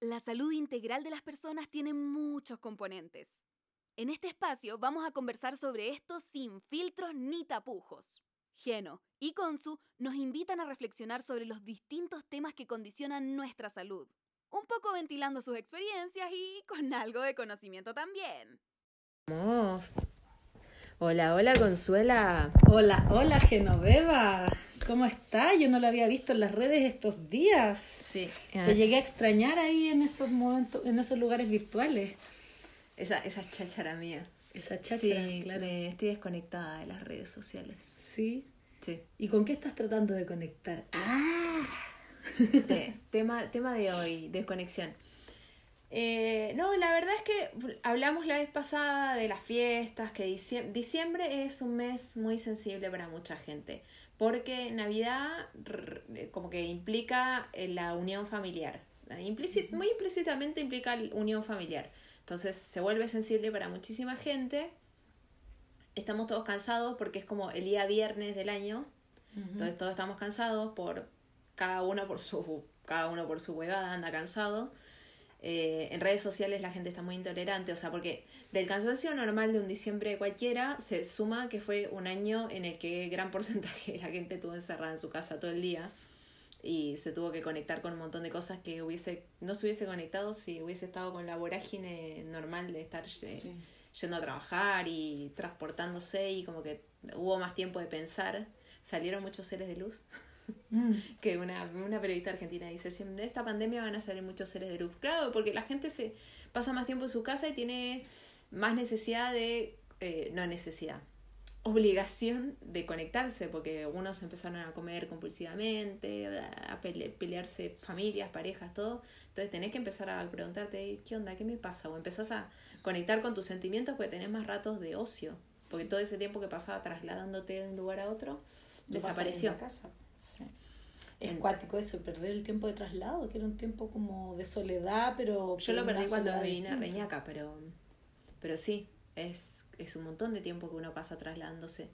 La salud integral de las personas tiene muchos componentes. En este espacio vamos a conversar sobre esto sin filtros ni tapujos. Geno y Consu nos invitan a reflexionar sobre los distintos temas que condicionan nuestra salud, un poco ventilando sus experiencias y con algo de conocimiento también. Vamos. Hola, hola Consuela. Hola, hola Genoveva. ¿Cómo está? Yo no la había visto en las redes estos días. Sí. Te llegué a extrañar ahí en esos momentos, en esos lugares virtuales. Esa, esa cháchara mía. Esa cháchara, Sí, claro. me estoy desconectada de las redes sociales. Sí. Sí. ¿Y con qué estás tratando de conectar? Ah. Te- tema, tema de hoy, desconexión. Eh, no, la verdad es que hablamos la vez pasada de las fiestas, que diciembre, diciembre es un mes muy sensible para mucha gente, porque Navidad como que implica eh, la unión familiar, Implícit- muy implícitamente implica la unión familiar, entonces se vuelve sensible para muchísima gente, estamos todos cansados porque es como el día viernes del año, entonces todos estamos cansados por cada uno por su cada uno por su huevada anda cansado. Eh, en redes sociales la gente está muy intolerante, o sea, porque del cansancio normal de un diciembre cualquiera se suma que fue un año en el que gran porcentaje de la gente estuvo encerrada en su casa todo el día y se tuvo que conectar con un montón de cosas que hubiese no se hubiese conectado si hubiese estado con la vorágine normal de estar yendo a trabajar y transportándose y como que hubo más tiempo de pensar. Salieron muchos seres de luz. Mm. que una, una periodista argentina dice, "Si de esta pandemia van a salir muchos seres de luz. Claro, porque la gente se pasa más tiempo en su casa y tiene más necesidad de, eh, no necesidad, obligación de conectarse, porque unos empezaron a comer compulsivamente, a pele- pelearse familias, parejas, todo. Entonces tenés que empezar a preguntarte, ¿qué onda? ¿Qué me pasa? O empezás a conectar con tus sentimientos porque tenés más ratos de ocio. Porque todo ese tiempo que pasaba trasladándote de un lugar a otro, Lo desapareció. casa. Sí. Es En- cuático eso, perder el tiempo de traslado, que era un tiempo como de soledad, pero... Yo lo perdí cuando me vine a. Reñaca, pero, pero sí, es, es un montón de tiempo que uno pasa trasladándose.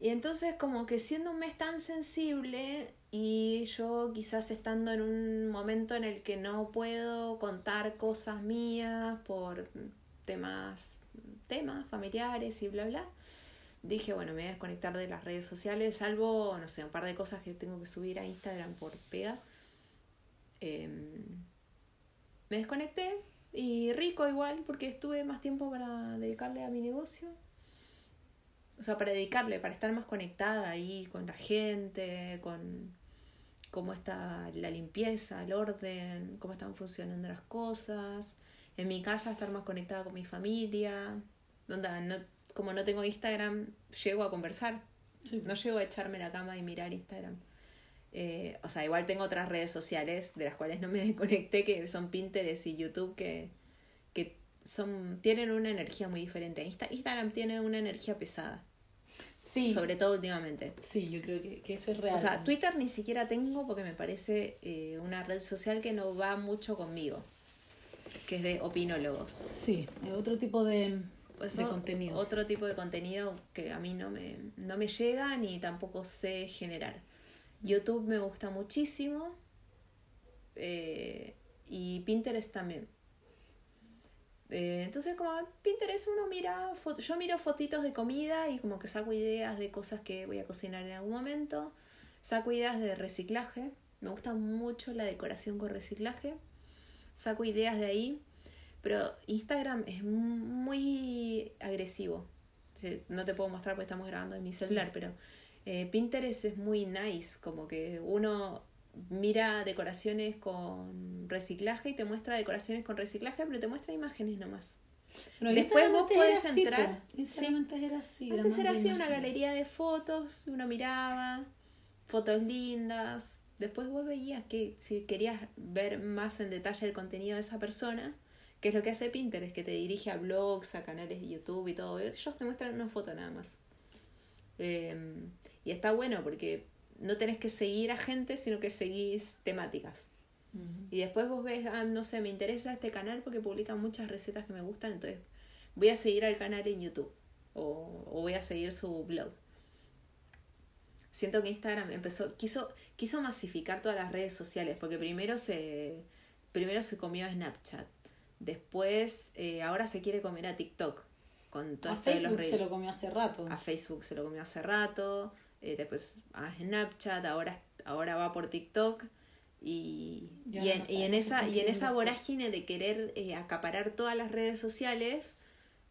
Y entonces como que siendo un mes tan sensible y yo quizás estando en un momento en el que no puedo contar cosas mías por temas, temas familiares y bla bla, dije, bueno, me voy a desconectar de las redes sociales, salvo, no sé, un par de cosas que tengo que subir a Instagram por pega. Em, me desconecté y rico igual porque estuve más tiempo para dedicarle a mi negocio. O sea, para dedicarle, para estar más conectada ahí con la gente, con cómo está la limpieza, el orden, cómo están funcionando las cosas. En mi casa estar más conectada con mi familia. Onda, no, como no tengo Instagram, llego a conversar. Sí. No llego a echarme en la cama y mirar Instagram. Eh, o sea, igual tengo otras redes sociales de las cuales no me desconecté, que son Pinterest y YouTube, que, que son, tienen una energía muy diferente. Insta- Instagram tiene una energía pesada, Sí, sobre todo últimamente. sí, yo creo que, que eso es real. O sea, Twitter ni siquiera tengo porque me parece eh, una red social que no va mucho conmigo, que es de opinólogos. Sí, es otro tipo de, Eso, de contenido. Otro tipo de contenido que a mí no me, no me llega ni tampoco sé generar. YouTube me gusta muchísimo eh, y Pinterest también. Eh, entonces como Pinterest uno mira, fo- yo miro fotitos de comida y como que saco ideas de cosas que voy a cocinar en algún momento, saco ideas de reciclaje, me gusta mucho la decoración con reciclaje, saco ideas de ahí, pero Instagram es muy agresivo. Sí, No te puedo mostrar porque estamos grabando en mi celular, pero eh, Pinterest es muy nice, como que uno mira decoraciones con reciclaje y te muestra decoraciones con reciclaje, pero te muestra imágenes nomás. Bueno, Después vos antes era así, entrar. Instagram antes era así. Antes más era así una galería de fotos, uno miraba, fotos lindas. Después vos veías que si querías ver más en detalle el contenido de esa persona, que es lo que hace Pinterest, que te dirige a blogs, a canales de YouTube y todo. Ellos te muestran una foto nada más. Eh, y está bueno porque no tenés que seguir a gente, sino que seguís temáticas. Y después vos ves, ah, no sé, me interesa este canal porque publica muchas recetas que me gustan, entonces voy a seguir al canal en YouTube o, o voy a seguir su blog. Siento que Instagram empezó, quiso, quiso masificar todas las redes sociales, porque primero se primero se comió Snapchat, después eh, ahora se quiere comer a TikTok. Con todo A esto de los Facebook se lo comió hace rato. A Facebook se lo comió hace rato, eh, después a Snapchat, ahora, ahora va por TikTok. Y, Y en, no y en esa, y en esa vorágine de querer eh, acaparar todas las redes sociales,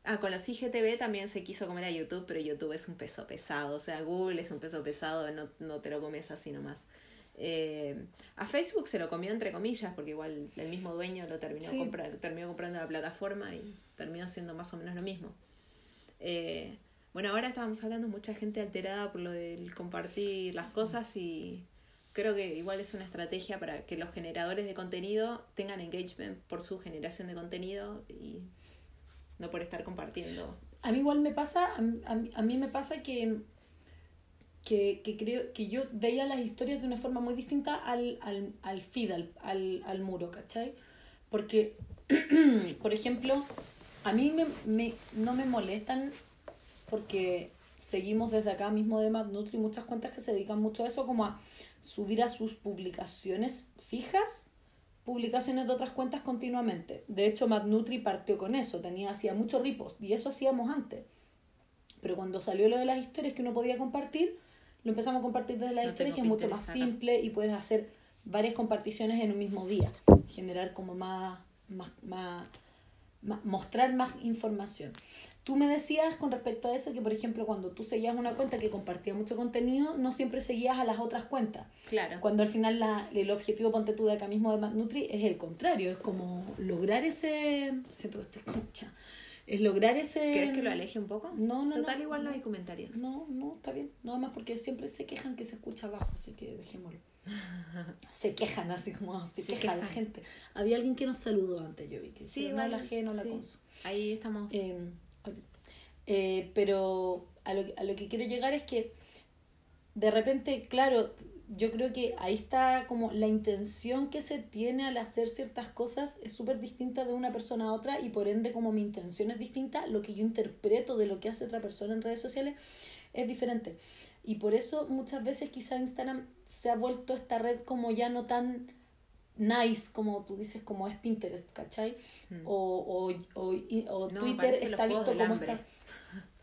ah, con los IGTV también se quiso comer a YouTube, pero YouTube es un peso pesado, o sea, Google es un peso pesado, no, no te lo comes así nomás. Eh, a Facebook se lo comió entre comillas, porque igual el mismo dueño lo terminó, Sí. compra- terminó comprando la plataforma y terminó siendo más o menos lo mismo. Eh, bueno, ahora estábamos hablando mucha gente alterada por lo del compartir las cosas y creo que igual es una estrategia para que los generadores de contenido tengan engagement por su generación de contenido y no por estar compartiendo. A mí igual me pasa, a mí, a mí- a mí me pasa que, que, que creo que yo veía las historias de una forma muy distinta al, al, al feed, al, al, al muro, ¿cachai? Porque, por ejemplo, a mí me, me, no me molestan porque seguimos desde acá mismo de Mad Nutri muchas cuentas que se dedican mucho a eso, como a subir a sus publicaciones fijas publicaciones de otras cuentas continuamente. De hecho, Mad Nutri partió con eso, tenía, hacía mucho repost y eso hacíamos antes. Pero cuando salió lo de las historias que uno podía compartir, lo empezamos a compartir desde las No historias, que es mucho más simple y puedes hacer varias comparticiones en un mismo día, generar como más, más, más, más- mostrar más información. Tú me decías con respecto a eso que, por ejemplo, cuando tú seguías una cuenta que compartía mucho contenido, no siempre seguías a las otras cuentas. Claro. Cuando al final la, el objetivo, ponte tú de acá mismo de Mad Nutri, es el contrario, es como lograr ese... Siento que estoy escucha. Es lograr ese... ¿Querés que lo aleje un poco? No, no, Total, no, igual no no. hay comentarios. No, no, está bien. Nada más porque siempre se quejan que se escucha abajo, así que dejémoslo. Se quejan así como se, Se queja la quejan. gente. Había alguien que nos saludó antes, yo vi que Sí, sí, no la G, no la. Consu. Ahí estamos. Eh, eh, pero a lo, a lo que quiero llegar es que de repente, claro, yo creo que ahí está como la intención que se tiene al hacer ciertas cosas es súper distinta de una persona a otra y por ende como mi intención es distinta, lo que yo interpreto de lo que hace otra persona en redes sociales es diferente. Y por eso muchas veces quizá Instagram se ha vuelto esta red como ya no tan nice como tú dices, como es Pinterest, ¿cachai? Mm. O, o, o, o Twitter está visto como Hambre. esta...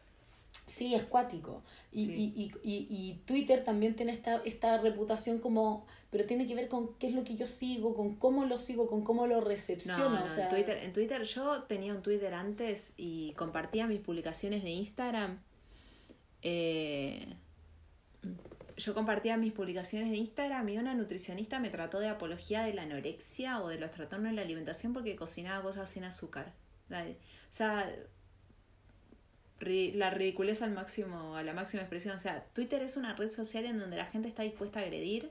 Sí, es cuático. Y, Sí. y, y, y, y Twitter también tiene esta, esta reputación como... Pero tiene que ver con qué es lo que yo sigo, con cómo lo sigo, con cómo lo recepciono. No, no, o sea, en, Twitter, en Twitter yo tenía un Twitter antes y compartía mis publicaciones de Instagram. Eh, yo compartía mis publicaciones de Instagram y una nutricionista me trató de apología de la anorexia o de los trastornos de la alimentación porque cocinaba cosas sin azúcar. O sea, la ridiculez al máximo, a la máxima expresión. O sea, Twitter es una red social en donde la gente está dispuesta a agredir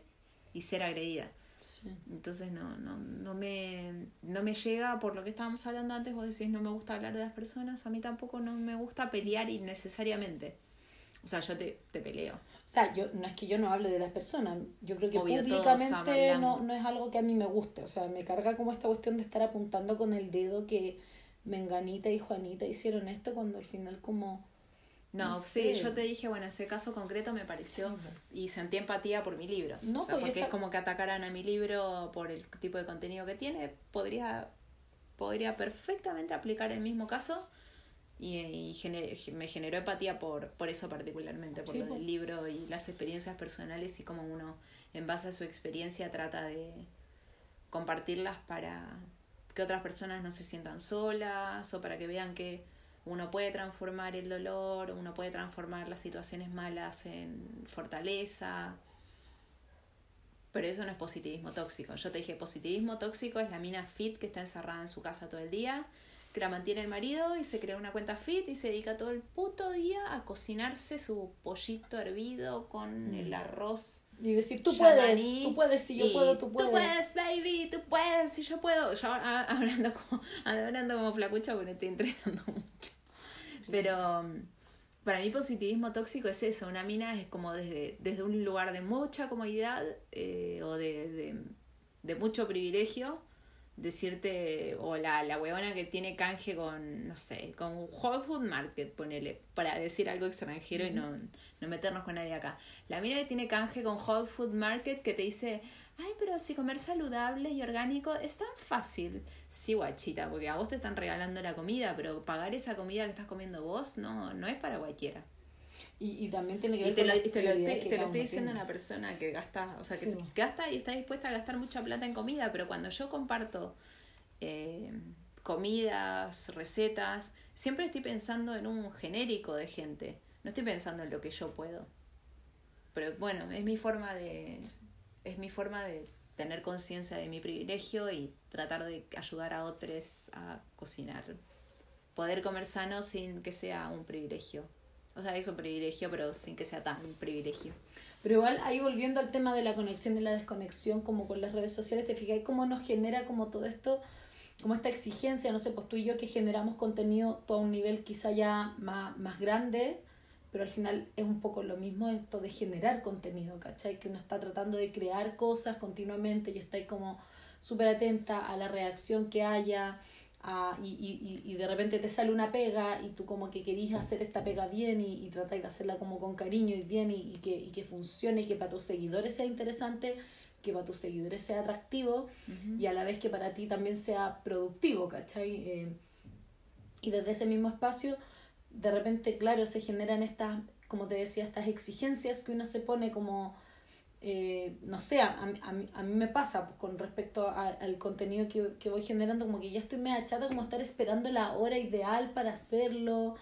y ser agredida. sí. Entonces no, no, no me no me llega por lo que estábamos hablando antes, vos decís no me gusta hablar de las personas, a mí tampoco no me gusta pelear innecesariamente. O sea, yo te, te peleo. O sea, yo, no es que yo no hable de las personas, yo creo que Obvio, públicamente no, no es algo que a mí me guste, o sea, me carga como esta cuestión de estar apuntando con el dedo que Menganita y Juanita hicieron esto cuando al final como... No, No sí, yo te dije, bueno, ese caso concreto me pareció y sentí empatía por mi libro. No, o sea, porque es como que atacaran a mi libro por el tipo de contenido que tiene, podría podría perfectamente aplicar el mismo caso y, y gener- me generó empatía por, por eso particularmente, por Sí, lo pues. del libro y las experiencias personales y cómo uno en base a su experiencia trata de compartirlas para que otras personas no se sientan solas o para que vean que uno puede transformar el dolor, uno puede transformar las situaciones malas en fortaleza. Pero eso no es positivismo tóxico. Yo te dije, positivismo tóxico es la mina fit que está encerrada en su casa todo el día, que la mantiene el marido y se crea una cuenta fit y se dedica todo el puto día a cocinarse su pollito hervido con Mm. el arroz. Y decir, tú puedes, tú puedes, si yo puedo, tú puedes. Tú puedes, baby, tú puedes, si yo puedo. Yo hablando como, hablando como flacucha porque estoy entrenando mucho. Pero um, para mí positivismo tóxico es eso, una mina es como desde, desde un lugar de mucha comodidad eh, o de, de, de mucho privilegio, decirte, o la, la huevona que tiene canje con, no sé, con Whole Food Market, ponele, para decir algo extranjero y no, no meternos con nadie acá. La mina que tiene canje con Whole Food Market que te dice, ay, pero si comer saludable y orgánico es tan fácil. Sí, guachita, porque a vos te están regalando la comida, pero pagar esa comida que estás comiendo vos no, no es para cualquiera. Y, y también tiene que ver Y te con lo, y te lo, te- que te lo estoy diciendo tiene. una persona que gasta, o sea, que Sí, gasta y está dispuesta a gastar mucha plata en comida, pero cuando yo comparto eh, comidas, recetas, siempre estoy pensando en un genérico de gente, no estoy pensando en lo que yo puedo. Pero bueno, es mi forma de es mi forma de tener conciencia de mi privilegio y tratar de ayudar a otros a cocinar. Poder comer sano sin que sea un privilegio. O sea, es un privilegio, pero sin que sea tan privilegio. Pero igual ahí volviendo al tema de la conexión y la desconexión como con las redes sociales, te fijas cómo nos genera como todo esto, como esta exigencia, no sé, pues tú y yo que generamos contenido todo a un nivel quizá ya más, más grande, pero al final es un poco lo mismo esto de generar contenido, ¿cachai? Que uno está tratando de crear cosas continuamente y está ahí como súper atenta a la reacción que haya, a- y, y, y, y de repente te sale una pega y tú como que querís hacer esta pega bien y, y tratáis de hacerla como con cariño y bien y, y que, y que funcione y que para tus seguidores sea interesante, que para tus seguidores sea atractivo y a la vez que para ti también sea productivo, ¿cachai? Eh, y desde ese mismo espacio, de repente, claro, se generan estas, como te decía, estas exigencias que uno se pone como, eh, no sé, a, a, a mí- me pasa pues, con respecto a- al contenido que, que voy generando, como que ya estoy media chata, como estar esperando la hora ideal para hacerlo.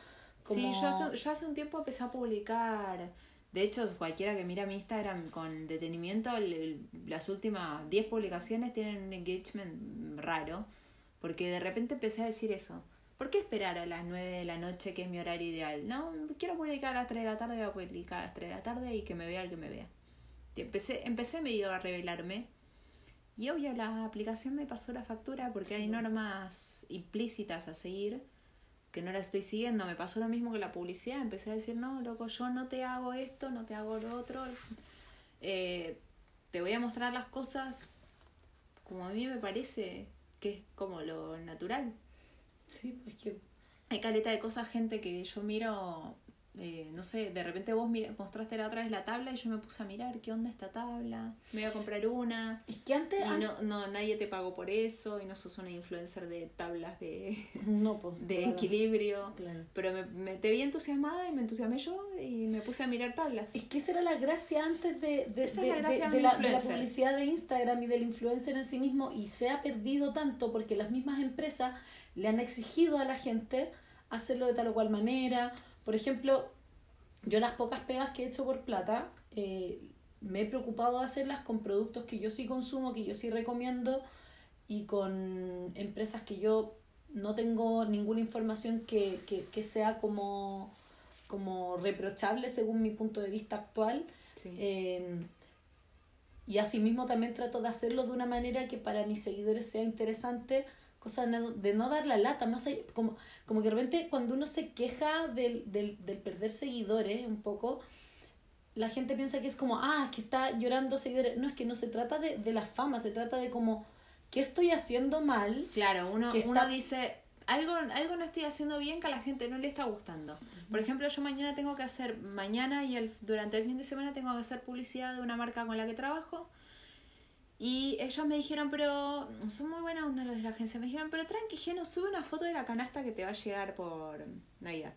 Como... Sí, yo hace, yo hace un tiempo empecé a publicar. De hecho, cualquiera que mira mi Instagram con detenimiento, el- el- las últimas 10 publicaciones tienen un engagement raro. Porque de repente empecé a decir eso. ¿Por qué esperar a las 9 de la noche, que es mi horario ideal? No, quiero publicar a las 3 de la tarde, voy a publicar a las 3 de la tarde y que me vea el que me vea. Empecé, empecé medio a revelarme. Y obvio, la aplicación me pasó la factura porque hay normas implícitas a seguir que no la estoy siguiendo. Me pasó lo mismo que la publicidad. Empecé a decir, no, loco, yo no te hago esto, no te hago lo otro. Eh, te voy a mostrar las cosas como a mí me parece que es como lo natural. Sí, pues que Hay caleta de cosas, gente, que yo miro, eh, no sé, de repente vos mira- mostraste la otra vez la tabla y yo me puse a mirar qué onda esta tabla. Me voy a comprar una. es que antes... Y an- no, no, nadie te pagó por eso y no sos una influencer de tablas de, no, pues, de claro, equilibrio. claro. Pero me, me te vi entusiasmada y me entusiasmé yo y me puse a mirar tablas. Es que esa era la gracia antes de, de, Esa de- la gracia de- de la, de la influencer. publicidad de Instagram y del influencer en sí mismo y se ha perdido tanto porque las mismas empresas le han exigido a la gente hacerlo de tal o cual manera. Por ejemplo, yo las pocas pegas que he hecho por plata, eh, me he preocupado de hacerlas con productos que yo sí consumo, que yo sí recomiendo y con empresas que yo no tengo ninguna información que, que, que sea como, como reprochable según mi punto de vista actual. Sí. Eh, y asimismo también trato de hacerlo de una manera que para mis seguidores sea interesante, cosa de no, dar la lata, más allá- como, como que de repente cuando uno se queja del, del, del perder seguidores un poco, la gente piensa que es como, ah, es que está llorando seguidores. No, es que no se trata de, de la fama, se trata de como, ¿qué estoy haciendo mal? Claro, uno, está- uno dice, algo, algo no estoy haciendo bien que a la gente no le está gustando. Por ejemplo, yo mañana tengo que hacer, mañana y el, durante el fin de semana tengo que hacer publicidad de una marca con la que trabajo. Y ellos me dijeron, pero son muy buena onda los de la agencia. Me dijeron, pero tranqui, Geno, sube una foto de la canasta que te va a llegar por Navidad.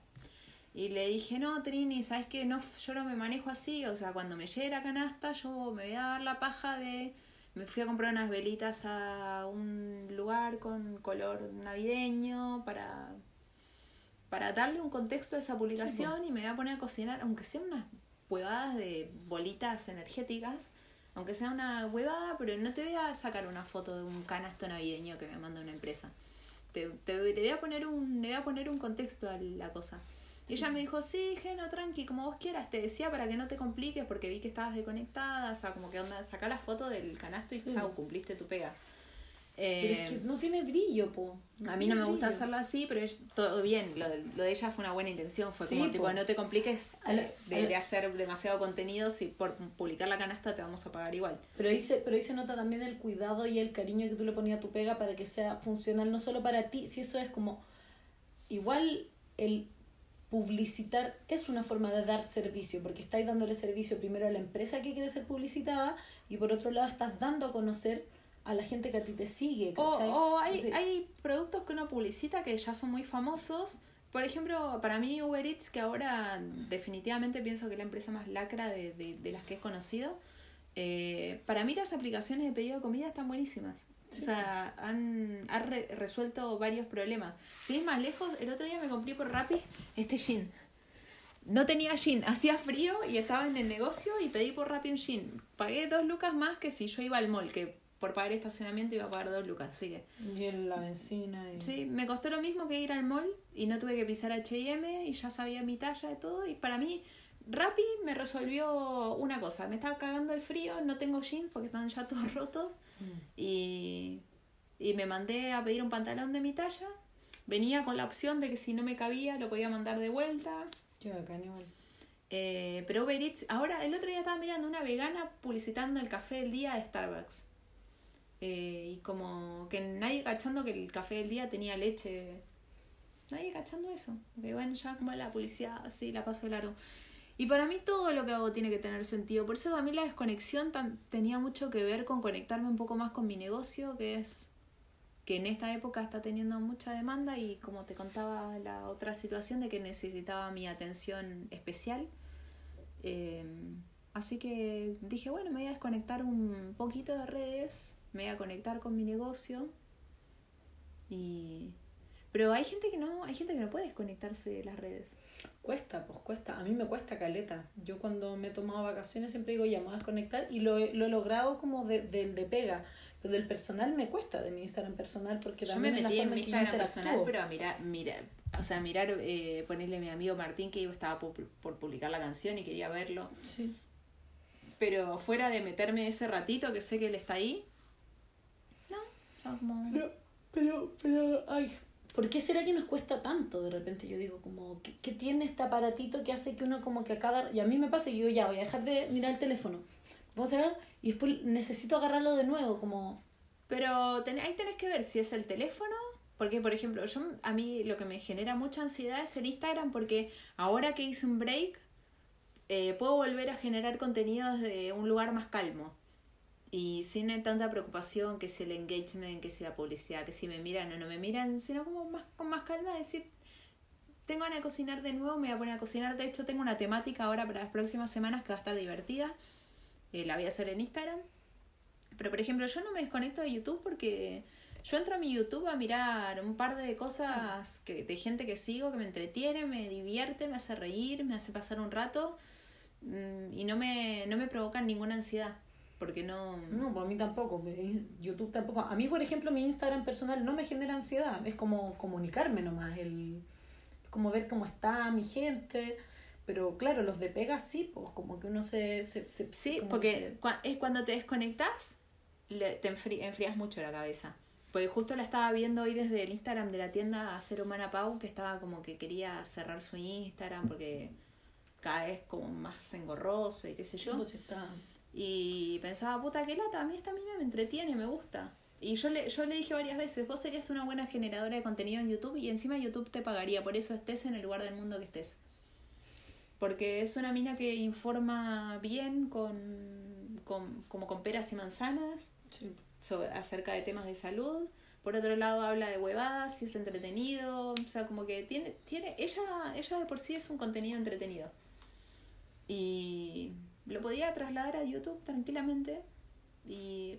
Y le dije, no, Trini, ¿sabes qué? No, yo no me manejo así. O sea, cuando me llegue la canasta, yo me voy a dar la paja de. Me fui a comprar unas velitas a un lugar con color navideño para, para darle un contexto a esa publicación y me voy a poner a cocinar, aunque sean unas huevadas de bolitas energéticas, aunque sea una huevada, pero no te voy a sacar una foto de un canasto navideño que me manda una empresa. Te, te- le voy a poner un, le voy a poner un contexto a la cosa. Y ella me dijo, sí, Geno, tranqui, como vos quieras. Te decía para que no te compliques porque vi que estabas desconectada. O sea, como que onda, saca la foto del canasto y Sí. chau, cumpliste tu pega. Pero es que no tiene brillo, po. a mí no me gusta hacerlo así, pero es todo bien. Lo de, lo de ella fue una buena intención. Fue como, tipo, no te compliques de, de, hacer demasiado contenido. Si por publicar la canasta te vamos a pagar igual. Pero ahí, se, pero ahí se nota también el cuidado y el cariño que tú le ponías a tu pega para que sea funcional, no solo para ti. Si eso es como. Igual el publicitar es una forma de dar servicio, porque estáis dándole servicio primero a la empresa que quiere ser publicitada y por otro lado estás dando a conocer a la gente que a ti te sigue. O, hay, hay productos que uno publicita que ya son muy famosos. Por ejemplo, para mí Uber Eats, que ahora definitivamente pienso que es la empresa más lacra de, de, las que he conocido, eh, para mí las aplicaciones de pedido de comida están buenísimas. O sea, han, han resuelto varios problemas. Si es más lejos, el otro día me compré por Rappi este jean. No tenía jean, hacía frío y estaba en el negocio y pedí por Rappi un jean. Pagué dos lucas más que si yo iba al mall, que por pagar estacionamiento iba a pagar dos lucas, así que... Y en la benzina y... Sí, me costó lo mismo que ir al mall y no tuve que pisar H&M y ya sabía mi talla de todo y para mí Rappi me resolvió una cosa, me estaba cagando el frío, no tengo jeans porque están ya todos rotos mm. y, y me mandé a pedir un pantalón de mi talla, venía con la opción de que si no me cabía lo podía mandar de vuelta. Qué bacán Eh, pero Uber Eats, ahora el otro día estaba mirando una vegana publicitando el café del día de Starbucks. Eh, y como que nadie cachando que el café del día tenía leche. Nadie cachando eso. Que bueno, ya como la policía, así la paso largo. Y para mí todo lo que hago tiene que tener sentido. Por eso mí la desconexión tenía mucho que ver con conectarme un poco más con mi negocio, que es que en esta época está teniendo mucha demanda y como te contaba la otra situación de que necesitaba mi atención especial. Eh, así que dije, bueno, me voy a desconectar un poquito de redes me voy a conectar con mi negocio y pero hay gente que no, hay gente que no puede desconectarse de las redes. Cuesta, pues cuesta. A mí me cuesta caleta. Yo cuando me he tomado vacaciones siempre digo, ya me voy a desconectar y lo, lo he logrado como del de, de, pega. Pero del personal me cuesta, de mi Instagram personal, porque Yo me metí en mi Instagram personal, pero a mirar, mira, o sea, mirar, eh, ponerle a mi amigo Martín que estaba por, por, publicar la canción y quería verlo. Sí. Pero fuera de meterme ese ratito que sé que él está ahí, pero, pero, pero, ay, ¿por qué será que nos cuesta tanto? De repente yo digo, como, ¿qué, tiene este aparatito que hace que uno como que a cada... Y a mí me pasa y yo ya voy a dejar de mirar el teléfono. Vamos a ver y después necesito agarrarlo de nuevo, como... Pero ahí tenés que ver si es el teléfono porque, por ejemplo, yo a mí lo que me genera mucha ansiedad es el Instagram porque ahora que hice un break, eh, puedo volver a generar contenidos de un lugar más calmo y sin tanta preocupación que si el engagement, que si la publicidad, que si me miran o no me miran, sino como más, con más calma decir, tengo ganas de cocinar de nuevo, me voy a poner a cocinar. De hecho, tengo una temática ahora para las próximas semanas que va a estar divertida. Eh, la voy a hacer en Instagram. Pero, por ejemplo, yo no me desconecto de YouTube porque yo entro a mi YouTube a mirar un par de cosas que, de gente que sigo, que me entretiene, me divierte, me hace reír, me hace pasar un rato mm, y no me, no me provocan ninguna ansiedad porque no... No, a mí tampoco, YouTube tampoco. A mí, por ejemplo, mi Instagram personal no me genera ansiedad, es como comunicarme nomás, el, es como ver cómo está mi gente, pero claro, los de pega sí, pues como que uno se... se, sí, porque es cuando te desconectas, te enfrías mucho la cabeza. Porque justo la estaba viendo hoy desde el Instagram de la tienda Ser Humana Pau, que estaba como que quería cerrar su Instagram porque cada vez como más engorroso y qué sé yo. Pues está y pensaba, puta, qué lata, a mí esta mina me entretiene, me gusta. Y yo le, yo le dije varias veces, vos serías una buena generadora de contenido en YouTube y encima YouTube te pagaría, por eso estés en el lugar del mundo que estés. Porque es una mina que informa bien con, con como con peras y manzanas sobre, acerca de temas de salud. Por otro lado habla de huevadas y es entretenido. O sea, como que tiene, tiene, ella, ella de por sí es un contenido entretenido. Y lo podía trasladar a YouTube tranquilamente y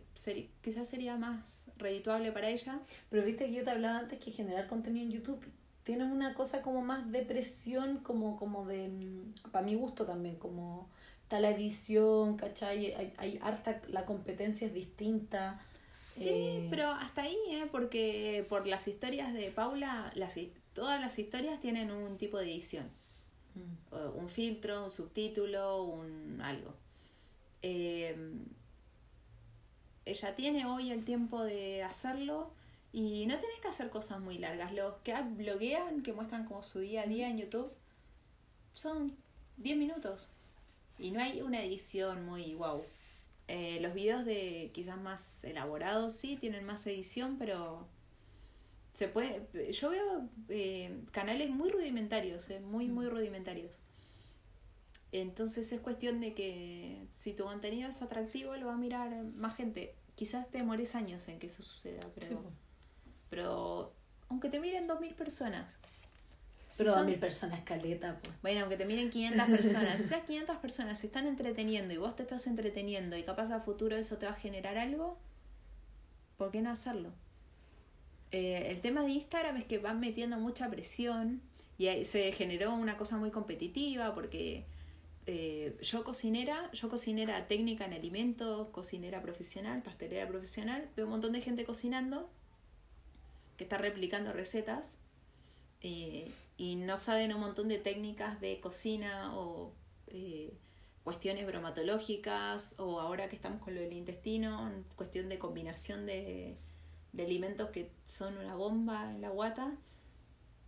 quizás sería más redituable para ella. Pero viste que yo te hablaba antes que generar contenido en YouTube tiene una cosa como más de presión, como, como de, mm, para mi gusto también, como está la edición, ¿cachai? Hay, hay harta, la competencia es distinta. Sí, eh, pero hasta ahí, ¿eh? Porque por las historias de Paula, las, todas las historias tienen un tipo de edición. Mm. un filtro, un subtítulo, un algo. Em, ella tiene hoy el tiempo de hacerlo y no tenés que hacer cosas muy largas. Los que bloguean, que muestran como su día a día en YouTube, son 10 minutos. Y no hay una edición muy wow. Eh, los videos de quizás más elaborados sí tienen más edición, pero se puede. Yo veo eh, canales muy rudimentarios, eh, muy, muy rudimentarios. Entonces es cuestión de que si tu contenido es atractivo, lo va a mirar más gente. Quizás te demores años en que eso suceda, pero, pero aunque te miren 2.000 personas. pero son, 2.000 personas caleta, pues. Bueno, aunque te miren 500 personas, esas 500 personas se están entreteniendo y vos te estás entreteniendo y capaz a futuro eso te va a generar algo, ¿por qué no hacerlo? Eh, el tema de Instagram es que van metiendo mucha presión y se generó una cosa muy competitiva porque eh, yo cocinera, yo cocinera técnica en alimentos, cocinera profesional, pastelera profesional, veo un montón de gente cocinando que está replicando recetas eh, y no saben un montón de técnicas de cocina o eh, cuestiones bromatológicas o ahora que estamos con lo del intestino, cuestión de combinación de, de alimentos que son una bomba en la guata,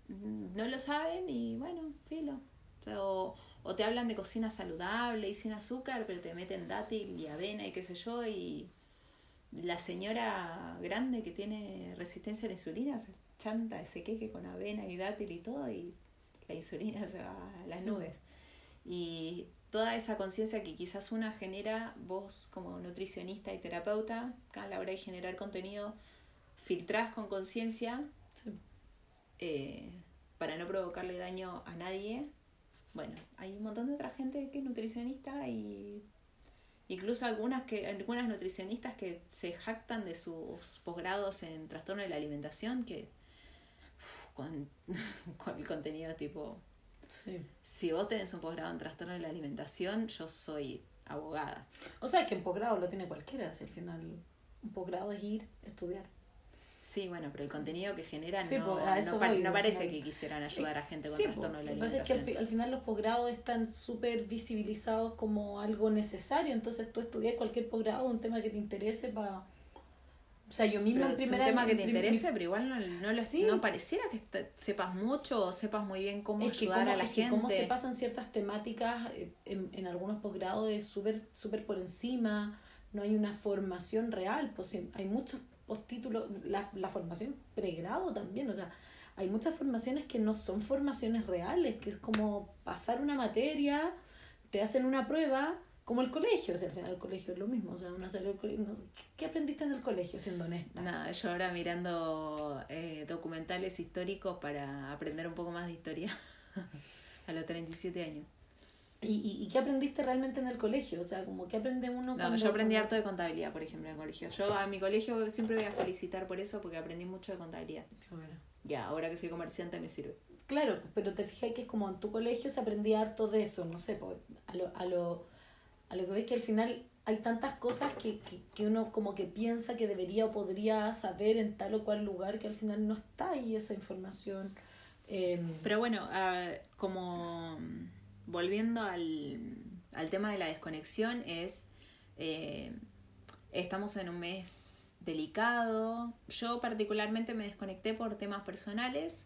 no lo saben y bueno, filo. O, o te hablan de cocina saludable y sin azúcar, pero te meten dátil y avena y qué sé yo, y la señora grande que tiene resistencia a la insulina se chanta ese queque con avena y dátil y todo, y la insulina se va a las nubes. Y toda esa conciencia que quizás una genera, vos como nutricionista y terapeuta, a la hora de generar contenido, filtrás con conciencia eh, para no provocarle daño a nadie. Bueno, hay un montón de otra gente que es nutricionista y incluso algunas que algunas nutricionistas que se jactan de sus posgrados en trastorno de la alimentación que con, el contenido tipo si vos tenés un posgrado en trastorno de la alimentación yo soy abogada. O sea que un posgrado lo tiene cualquiera si al final un posgrado es ir estudiar Sí, bueno, pero el contenido que generan no, pues, no, parece que quisieran ayudar a gente con trastorno de la alimentación. Lo que pasa es que al, final los posgrados están súper visibilizados como algo necesario, entonces tú estudias cualquier posgrado, un tema que te interese para... O sea, yo misma en primera... Un tema que te interese, pero igual no, no, no pareciera que sepas mucho o sepas muy bien cómo ayudar a la gente. cómo se pasan ciertas temáticas eh, en, en algunos posgrados es súper súper por encima, no hay una formación real, pues hay muchos postítulos, la, la formación pregrado también, o sea, hay muchas formaciones que no son formaciones reales, que es como pasar una materia, te hacen una prueba, como el colegio, o sea, al final el colegio es lo mismo, o sea, una salió ¿qué aprendiste en el colegio siendo honesta? Nada, yo ahora mirando eh, documentales históricos para aprender un poco más de historia a los 37 años. ¿Y, y, qué aprendiste realmente en el colegio? O sea, como que aprende uno No, yo aprendí harto de contabilidad, por ejemplo, en el colegio. Yo a mi colegio siempre voy a felicitar por eso, porque aprendí mucho de contabilidad. Qué bueno. Ya, ahora que soy comerciante me sirve. Claro, pero te fijas que es como en tu colegio se aprendía harto de eso, no sé, a lo, a lo, a lo que ves que al final hay tantas cosas que, que, que uno como que piensa que debería o podría saber en tal o cual lugar que al final no está ahí esa información. Em, pero bueno, uh, como volviendo al, al tema de la desconexión, es, eh, estamos en un mes delicado. Yo particularmente me desconecté por temas personales.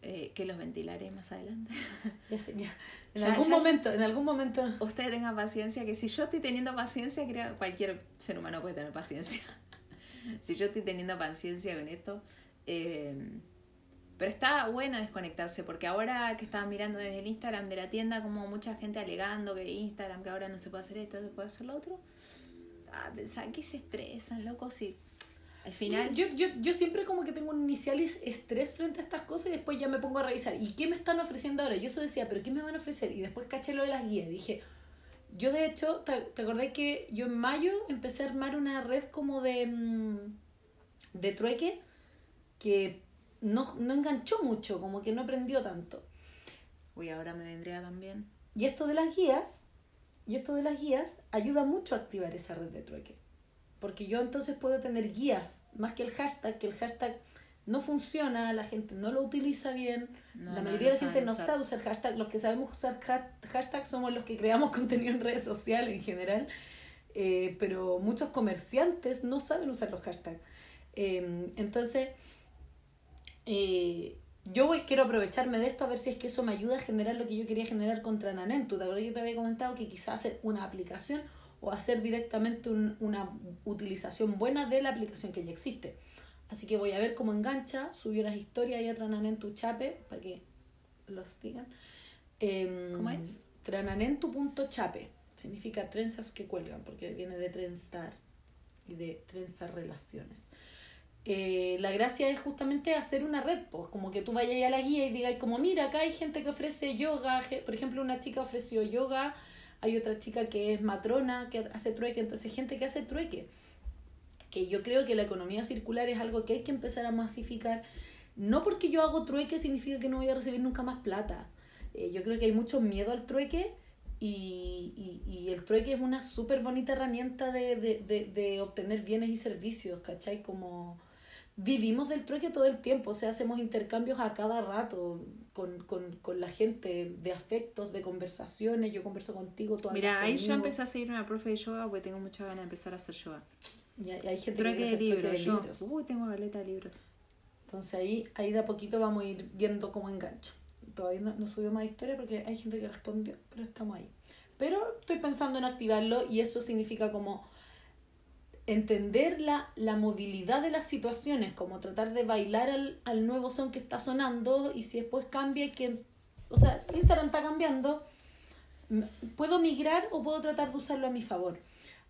Eh, que los ventilaré más adelante. En algún momento, en algún momento. Usted tenga paciencia, que si yo estoy teniendo paciencia, creo cualquier ser humano puede tener paciencia. si yo estoy teniendo paciencia con esto, eh, pero está bueno desconectarse, porque ahora que estaba mirando desde el Instagram de la tienda, como mucha gente alegando que Instagram, que ahora no se puede hacer esto, se puede hacer lo otro. Ah, pensar que se estresan, locos, y al final... Yo, yo, yo siempre como que tengo un inicial estrés frente a estas cosas y después ya me pongo a revisar. ¿Y qué me están ofreciendo ahora? Yo eso decía, ¿pero qué me van a ofrecer? Y después caché lo de las guías. Dije, yo de hecho, ¿te, te acordás que yo en mayo empecé a armar una red como de, mm, de trueque? Que no, no enganchó mucho, como que no aprendió tanto. Uy, ahora me vendría también. Y esto de las guías, y esto de las guías ayuda mucho a activar esa red de trueque. Porque yo entonces puedo tener guías, más que el hashtag, que el hashtag no funciona, la gente no lo utiliza bien, la mayoría de la gente no sabe usar hashtag, los que sabemos usar hashtag somos los que creamos contenido en redes sociales en general, eh, pero muchos comerciantes no saben usar los hashtags. Eh, entonces, eh, yo voy, quiero aprovecharme de esto a ver si es que eso me ayuda a generar lo que yo quería generar contra Nanentu. ¿Te acuerdas que te había comentado que quizás hacer una aplicación o hacer directamente un, una utilización buena de la aplicación que ya existe? Así que voy a ver cómo engancha, subí unas historias y a Trananentu Chape para que los digan. Eh, ¿Cómo es? Trananentu.chape. Significa trenzas que cuelgan, porque viene de trenzar y de trenzar relaciones. Eh, la gracia es justamente hacer una red, pues, como que tú vayas a la guía y digas, como mira, acá hay gente que ofrece yoga, por ejemplo, una chica ofreció yoga, hay otra chica que es matrona, que hace trueque, entonces gente que hace trueque. Que yo creo que la economía circular es algo que hay que empezar a masificar. No porque yo hago trueque significa que no voy a recibir nunca más plata. Eh, yo creo que hay mucho miedo al trueque y, y, y el trueque es una súper bonita herramienta de, de, de, de obtener bienes y servicios, ¿cachai? Como vivimos del trueque todo el tiempo, o sea, hacemos intercambios a cada rato con, con, con la gente de afectos, de conversaciones, yo converso contigo, hablas Mira, ahí ya conmigo. empecé a seguir una profe de yoga porque tengo muchas ganas de empezar a hacer yoga. Y hay, hay gente Trueque que de hacer trueque libros, de yo. libros. Uy, tengo galeta de libros. Entonces ahí, ahí de a poquito vamos a ir viendo cómo engancha. Todavía no, no subió más historia porque hay gente que respondió, pero estamos ahí. Pero estoy pensando en activarlo y eso significa como entender la, la movilidad de las situaciones, como tratar de bailar al, al nuevo son que está sonando y si después cambia, que, o sea, Instagram está cambiando, puedo migrar o puedo tratar de usarlo a mi favor.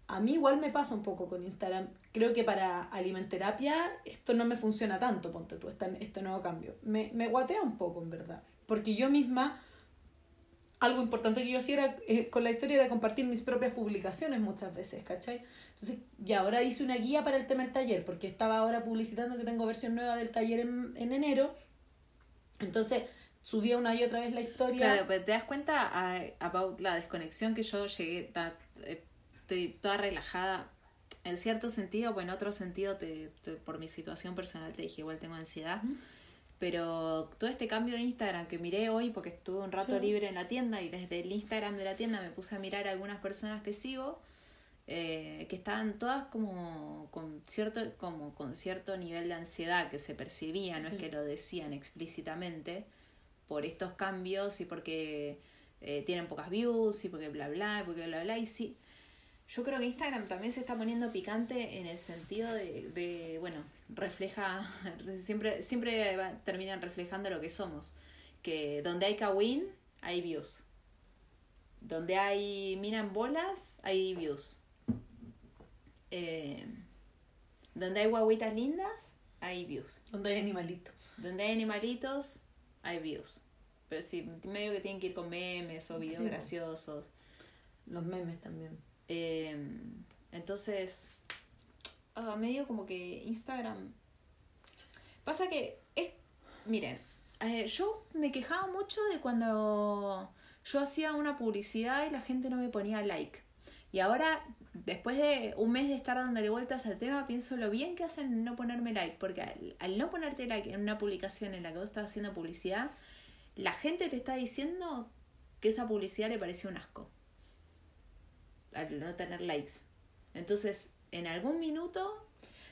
A mí igual me pasa un poco con Instagram. Creo que para alimenterapia esto no me funciona tanto, ponte tú, este, este nuevo cambio. Me, me guatea un poco, en verdad. Porque yo misma, algo importante que yo hacía era, eh, con la historia era compartir mis propias publicaciones muchas veces, ¿cachai? Entonces, y ahora hice una guía para el tema del taller, porque estaba ahora publicitando que tengo versión nueva del taller en, en enero. Entonces, subía una y otra vez la historia. Claro, pero te das cuenta a, about la desconexión que yo llegué, ta- eh, estoy toda relajada en cierto sentido, pues en otro sentido te, te- por mi situación personal te dije igual tengo ansiedad. Pero todo este cambio de Instagram que miré hoy, porque estuve un rato Sí. libre en la tienda y desde el Instagram de la tienda me puse a mirar a algunas personas que sigo, eh, que estaban todas como con cierto, como con cierto nivel de ansiedad que se percibía, no Sí. es que lo decían explícitamente, por estos cambios y porque eh, tienen pocas views y porque bla bla, y porque bla bla, y sí. Yo creo que Instagram también se está poniendo picante en el sentido de, de bueno, refleja, siempre, siempre va- terminan reflejando lo que somos. Que donde hay Kawin, hay views. Donde hay mina en bolas, hay views. Eh, donde hay guaguitas lindas, hay views. Donde hay animalitos. Donde hay animalitos, hay views. Pero sí, medio que tienen que ir con memes o videos Sí, graciosos. Los memes también. Eh, entonces, medio como que Instagram. Pasa que es. Miren, eh, yo me quejaba mucho de cuando yo hacía una publicidad y la gente no me ponía like. Y ahora, después de un mes de estar dándole vueltas al tema, pienso lo bien que hacen en no ponerme like. Porque al, al no ponerte like en una publicación en la que vos estás haciendo publicidad, la gente te está diciendo que esa publicidad le pareció un asco al no tener likes. Entonces, en algún minuto,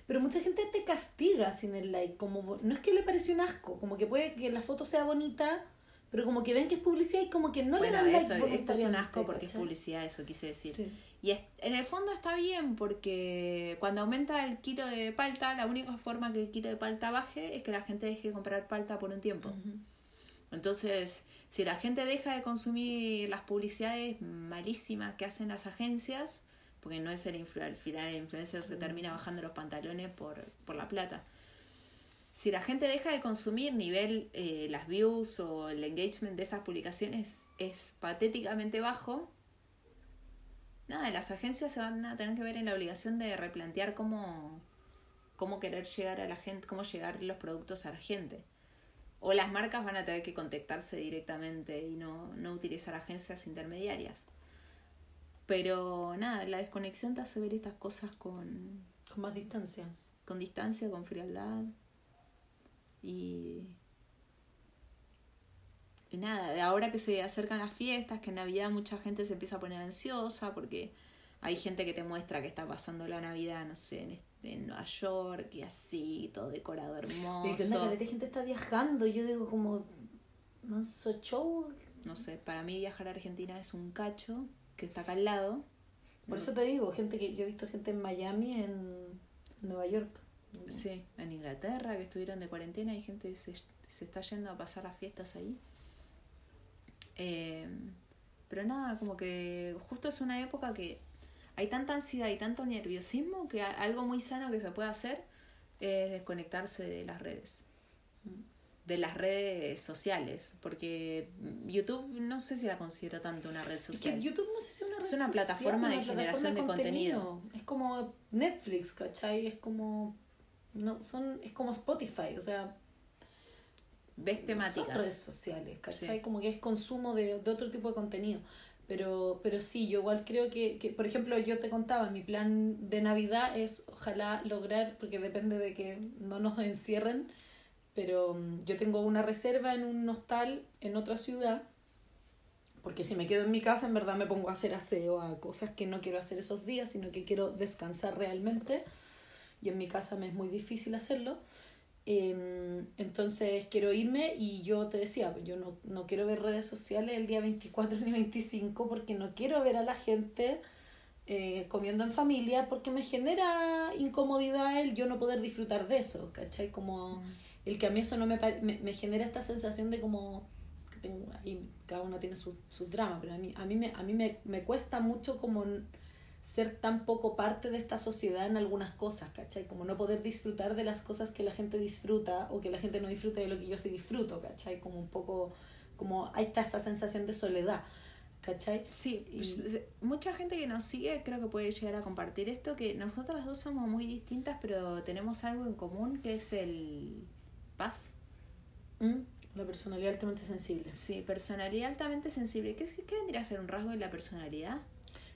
Pero mucha gente te castiga sin el like. Como, no es que le pareció un asco, como que puede que la foto sea bonita, pero como que ven que es publicidad y como que no bueno, le dan eso, like. esto es un asco porque es ¿cachai? publicidad, eso quise decir. Sí. Y es- en el fondo está bien porque cuando aumenta el kilo de palta, la única forma que el kilo de palta baje es que la gente deje de comprar palta por un tiempo. Entonces, si la gente deja de consumir las publicidades malísimas que hacen las agencias, porque no es el, influ al final el influencer se termina bajando los pantalones por, por la plata. Si la gente deja de consumir nivel eh, las views o el engagement de esas publicaciones es patéticamente bajo, nada, las agencias se van a tener que ver en la obligación de replantear cómo, cómo querer llegar a la gente, cómo llegar los productos a la gente. O las marcas van a tener que contactarse directamente y no, no utilizar agencias intermediarias. Pero nada, la desconexión te hace ver estas cosas con, Con más distancia. con distancia, con frialdad. Y, y nada, de ahora que se acercan las fiestas, que en Navidad mucha gente se empieza a poner ansiosa porque hay gente que te muestra que está pasando la Navidad, no sé, en, en Nueva York y así, todo decorado hermoso. Y que onda, de gente está viajando. Yo digo como, manso show. No sé, para mí viajar a Argentina es un cacho que está acá al lado. Por eso te digo, gente que yo he visto gente en Miami, en Nueva York. Sí, en Inglaterra, que estuvieron de cuarentena, hay gente se, se está yendo a pasar las fiestas ahí. Eh, pero nada, como que justo es una época que hay tanta ansiedad y tanto nerviosismo que algo muy sano que se puede hacer es desconectarse de las redes. De las redes sociales. Porque YouTube no sé si la considero tanto una red Es social. que YouTube no sé si es una red Es una social, plataforma de una generación de contenido. Es como Netflix, ¿cachai? Es como no son es como Spotify, o sea, Ves son redes temáticas. sociales, ¿cachai? Sí. Como que es consumo de, de otro tipo de contenido. Pero, pero sí, yo igual creo que, que, por ejemplo, yo te contaba, mi plan de Navidad es ojalá lograr, porque depende de que no nos encierren, pero mm, yo tengo una reserva en un hostal en otra ciudad, porque si me quedo en mi casa, en verdad me pongo a hacer aseo, a cosas que no quiero hacer esos días, sino que quiero descansar realmente, y en mi casa me es muy difícil hacerlo. Em, entonces quiero irme y yo te decía, yo no, no quiero ver redes sociales el día 24 ni 25 porque no quiero ver a la gente eh, comiendo en familia porque me genera incomodidad el yo no poder disfrutar de eso, ¿cachai? Como el que a mí eso no me, me, me genera esta sensación de como que tengo ahí cada uno tiene su, su drama, pero a mí, a mí, me, a mí me, me cuesta mucho como ser tan poco parte de esta sociedad en algunas cosas, ¿cachai? Como no poder disfrutar de las cosas que la gente disfruta o que la gente no disfruta de lo que yo sí disfruto, ¿cachai? Como un poco, como ahí está esa sensación de soledad, ¿cachai? Sí, Y- pues, eh, mucha gente que nos sigue creo que puede llegar a compartir esto, que nosotras dos somos muy distintas, pero tenemos algo en común, que es el paz. ¿Mm? La personalidad altamente sensible. Sí, personalidad altamente sensible. ¿Qué, es- qué vendría a ser un rasgo de la personalidad?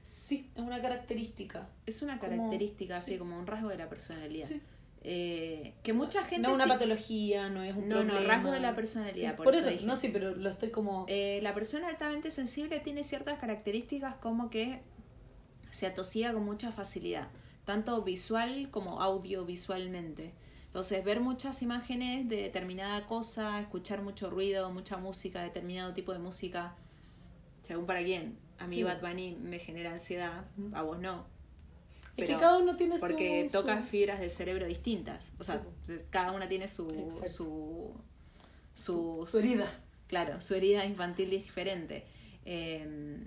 Sí, es una característica. Es una Como- característica, así sí. como un rasgo de la personalidad. Sí. Eh, que mucha gente... no una sí- patología, no es un No, no, problema. rasgo de la personalidad, Sí, por por, eso no, sí, pero lo estoy como... Eh, la persona altamente sensible tiene ciertas características como que se atosiga con mucha facilidad, tanto visual como audiovisualmente. Entonces, ver muchas imágenes de determinada cosa, escuchar mucho ruido, mucha música, determinado tipo de música, según para quién. A mí Sí. Bad Bunny me genera ansiedad, a vos no. es que cada uno tiene su- Porque su... toca fibras del cerebro distintas. O sea, cada una tiene su, Exacto. su, sus- su herida. Claro, su herida infantil es diferente. Eh,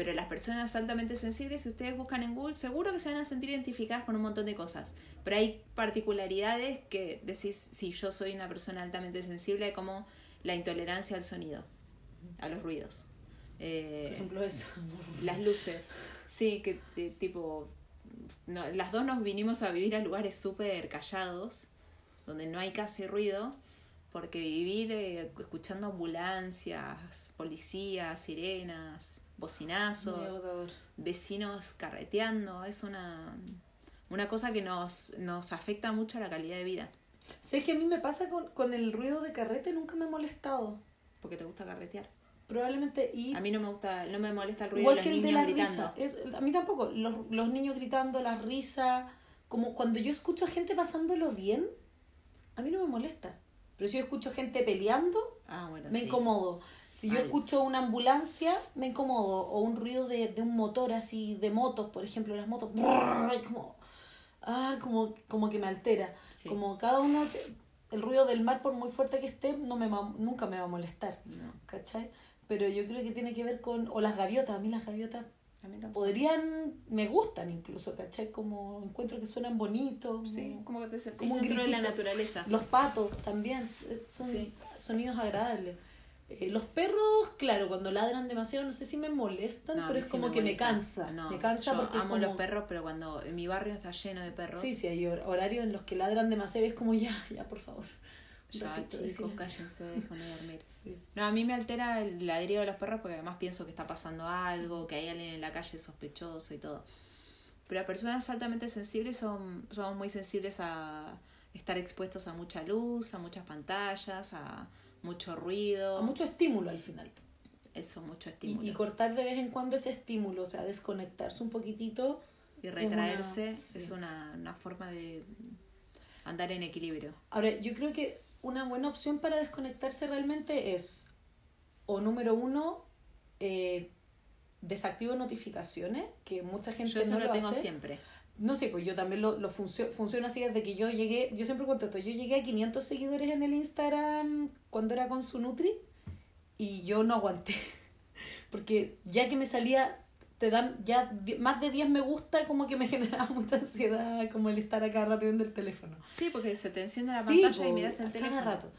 pero las personas altamente sensibles, si ustedes buscan en Google, seguro que se van a sentir identificadas con un montón de cosas. Pero hay particularidades que decís, si yo soy una persona altamente sensible, como la intolerancia al sonido, a los ruidos. Eh, Por ejemplo, eso. las luces. Sí, que eh, tipo. No, las dos nos vinimos a vivir a lugares súper callados, donde no hay casi ruido, porque vivir eh, escuchando ambulancias, policías, sirenas, bocinazos, vecinos carreteando, es una, una cosa que nos, nos afecta mucho a la calidad de vida. ¿Sabes que a mí me pasa con, con el ruido de carrete? Nunca me ha molestado. Porque te gusta carretear. Probablemente. Y A mí no me gusta, no me molesta el ruido igual de que los el de niños la gritando. risa. Es, a mí tampoco. Los, los niños gritando, las risas. Como cuando yo escucho a gente pasándolo bien, a mí no me molesta. Pero si yo escucho gente peleando, Ah, bueno, me sí. incomodo. Si yo escucho una ambulancia, me incomodo. O un ruido de, de un motor así, de motos, por ejemplo, las motos. brrr, como, ah, como, como que me altera. Sí. Como cada uno, el ruido del mar, por muy fuerte que esté, no me nunca me va a molestar. No, ¿Cachai? Pero yo creo que tiene que ver con. O las gaviotas, a mí las gaviotas a mí tampoco. podrían. Me gustan incluso, ¿cachai? Como encuentro que suenan bonitos. Sí, como- que te sentís como un dentro de la naturaleza. Los patos también son Sí. sonidos agradables. Eh, los perros, claro, cuando ladran demasiado, no sé si me molestan, No, pero es sí como me que me cansa. No, me cansa yo porque amo como... los perros, pero cuando en mi barrio está lleno de perros, Sí, sí, hay hor- horarios en los que ladran demasiado y es como ya, ya, por favor. Ya de chicos, silencio. cállense, dormir. Sí. No, a mí me altera el ladrido de los perros porque además pienso que está pasando algo, que hay alguien en la calle sospechoso y todo. Pero las personas altamente sensibles son, somos muy sensibles a estar expuestos a mucha luz, a muchas pantallas, a mucho ruido. Mucho estímulo al final. Eso, mucho estímulo. y cortar de vez en cuando ese estímulo, o sea, desconectarse un poquitito. Y una- retraerse sí. es una, una forma de andar en equilibrio. Ahora, yo creo que una buena opción para desconectarse realmente es, o número uno, eh, desactivo notificaciones, que mucha gente Yo eso no lo lo tengo hace. siempre. No sé, pues yo también lo, lo funcio- funciona así desde que yo llegué, yo siempre cuento esto, yo llegué a 500 seguidores en el Instagram cuando era con su Nutri y yo no aguanté. Porque ya que me salía, te dan ya más de 10 me gusta, como que me generaba mucha ansiedad, como el estar acá rato viendo el teléfono. Sí, porque se te enciende la Sí, pantalla y miras el teléfono. Cada rato.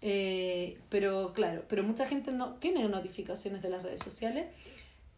Eh, pero claro, pero mucha gente no tiene notificaciones de las redes sociales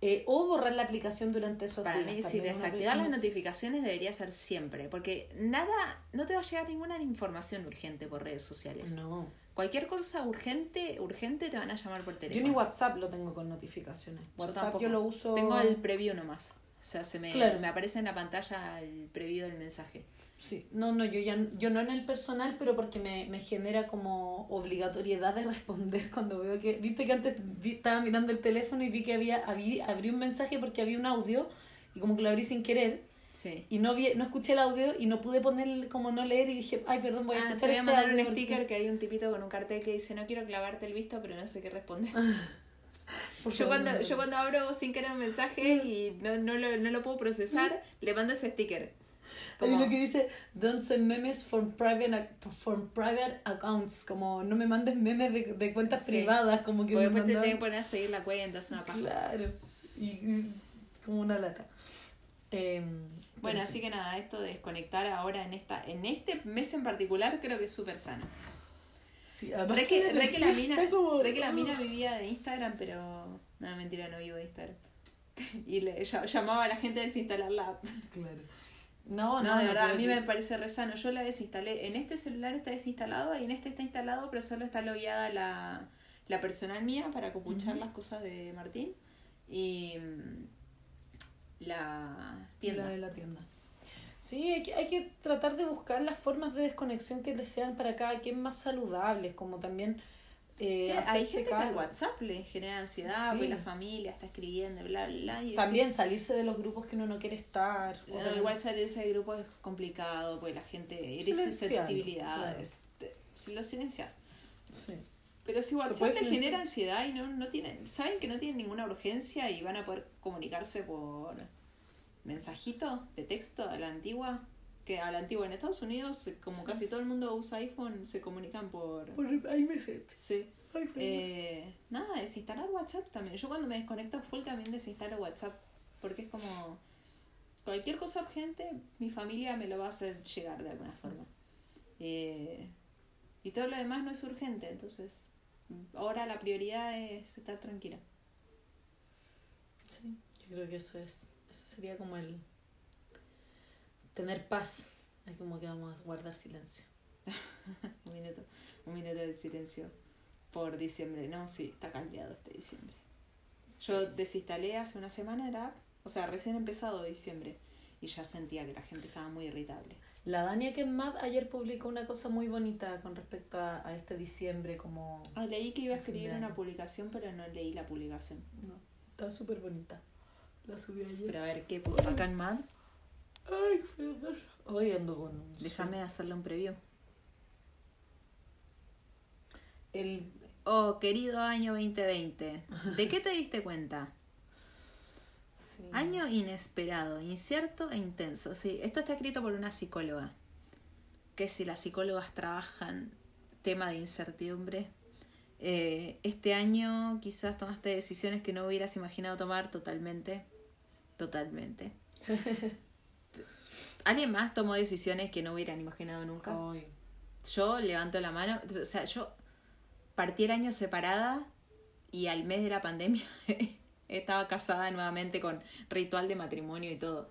eh, o borrar la aplicación durante esos Para días. mí, una desactivar las notificaciones debería ser siempre, porque nada, no te va a llegar ninguna información urgente por redes sociales. No. Cualquier cosa urgente, urgente te van a llamar por Yo teléfono. ni WhatsApp lo tengo con notificaciones. Yo WhatsApp yo lo uso. Tengo el preview nomás. O sea, se me, Claro. me aparece en la pantalla el preview del mensaje. Sí. No, no, yo ya yo no en el personal, pero porque me, me genera como obligatoriedad de responder cuando veo que. Viste que antes estaba mirando el teléfono y vi que había, había abrí un mensaje porque había un audio y como que lo abrí sin querer Sí. y no vi, no escuché el audio y no pude poner como no leer y dije, ay, perdón, voy a Ah, te escuchar voy a este mandar un porque- sticker que hay un tipito con un cartel que dice no quiero clavarte el visto, pero no sé qué responder. Yo cuando, yo cuando abro sin querer un mensaje y no, no, lo, no lo puedo procesar, le mando ese sticker. Hay uno que dice, don't send memes from private, from private accounts, como no me mandes memes de, de cuentas Sí. privadas, como que después te mandaban- tenés que poner a seguir la cuenta, es una paja. Claro, y, y como una lata. Em, Bueno, así sí. que nada, esto de desconectar ahora en esta en este mes en particular creo que es súper sano. Sí, Re que, re que la mina, como- re que la mina vivía de Instagram, pero no, mentira, no vivo de Instagram. Y le ll- llamaba a la gente a desinstalar la app. Claro. No, No, no, de verdad, a mí que- me parece re sano. Yo la desinstalé. En este celular está desinstalado y en este está instalado, pero solo está logueada la, la personal mía para Ujú. las cosas de Martín. Y mm, la tienda. La de la tienda. Sí, hay que, hay que tratar de buscar las formas de desconexión que les sean para cada quien más saludables, como también eh, Sí, hay gente que al. WhatsApp le genera ansiedad, Sí. porque la familia está escribiendo, bla. Y También decís, salirse de los grupos que uno no quiere estar. o "No, igual salirse de grupo es complicado, porque la gente eres susceptibilidades. Te- Si lo silencias. Sí. Pero si WhatsApp silenciar. genera ansiedad y no, no tienen, saben que no tienen ninguna urgencia y van a poder comunicarse por mensajito de texto a la antigua, que a la antigua en Estados Unidos, como Sí. casi todo el mundo usa iPhone, se comunican por... Por iMessage. Sí. Eh, nada, desinstalar WhatsApp también. Yo cuando me desconecto full también desinstalo WhatsApp, porque es como... Cualquier cosa urgente, mi familia me lo va a hacer llegar de alguna forma. Eh, y todo lo demás no es urgente, entonces ahora la prioridad es estar tranquila. Sí, yo creo que eso es. Eso sería como el. Tener paz. Es como que vamos a guardar silencio. Un minuto, un minuto de silencio por diciembre. No, sí, está cambiado este diciembre. Yo desinstalé hace una semana la app, o sea, recién empezado diciembre, y ya sentía que la gente estaba muy irritable. La Dania Kenmad ayer publicó una cosa muy bonita con respecto a, a este diciembre, como. Ah, leí que iba a escribir una publicación, pero no leí la publicación. No, está súper bonita. La subí ayer. Pero a ver qué puso acá en Mad. Ay, perdón. Hoy ando con un. Déjame hacerle un preview. El, Oh, querido año 2020. ¿De qué te diste cuenta? sí. Año inesperado, incierto e intenso. Sí, esto está escrito por una psicóloga. Que si las psicólogas trabajan tema de incertidumbre, eh, este año quizás tomaste decisiones que no hubieras imaginado tomar totalmente. Totalmente. ¿Alguien más tomó decisiones que no hubieran imaginado nunca? Ay, Yo levanto la mano, o sea, yo partí el año separada y al mes de la pandemia estaba casada nuevamente con ritual de matrimonio y todo.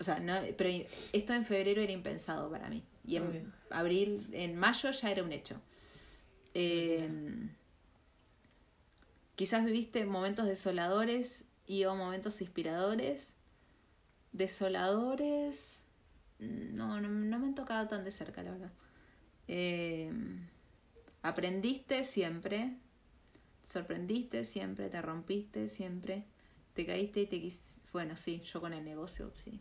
O sea, no, pero esto en febrero era impensado para mí. Y en Obvio. abril, en mayo ya era un hecho. Eh, quizás viviste momentos desoladores y o momentos inspiradores. Desoladores. No, no, no me han tocado tan de cerca, la verdad. Eh, aprendiste siempre. sorprendiste siempre, te rompiste siempre, te caíste y te quis... Bueno, sí, yo con el negocio, sí.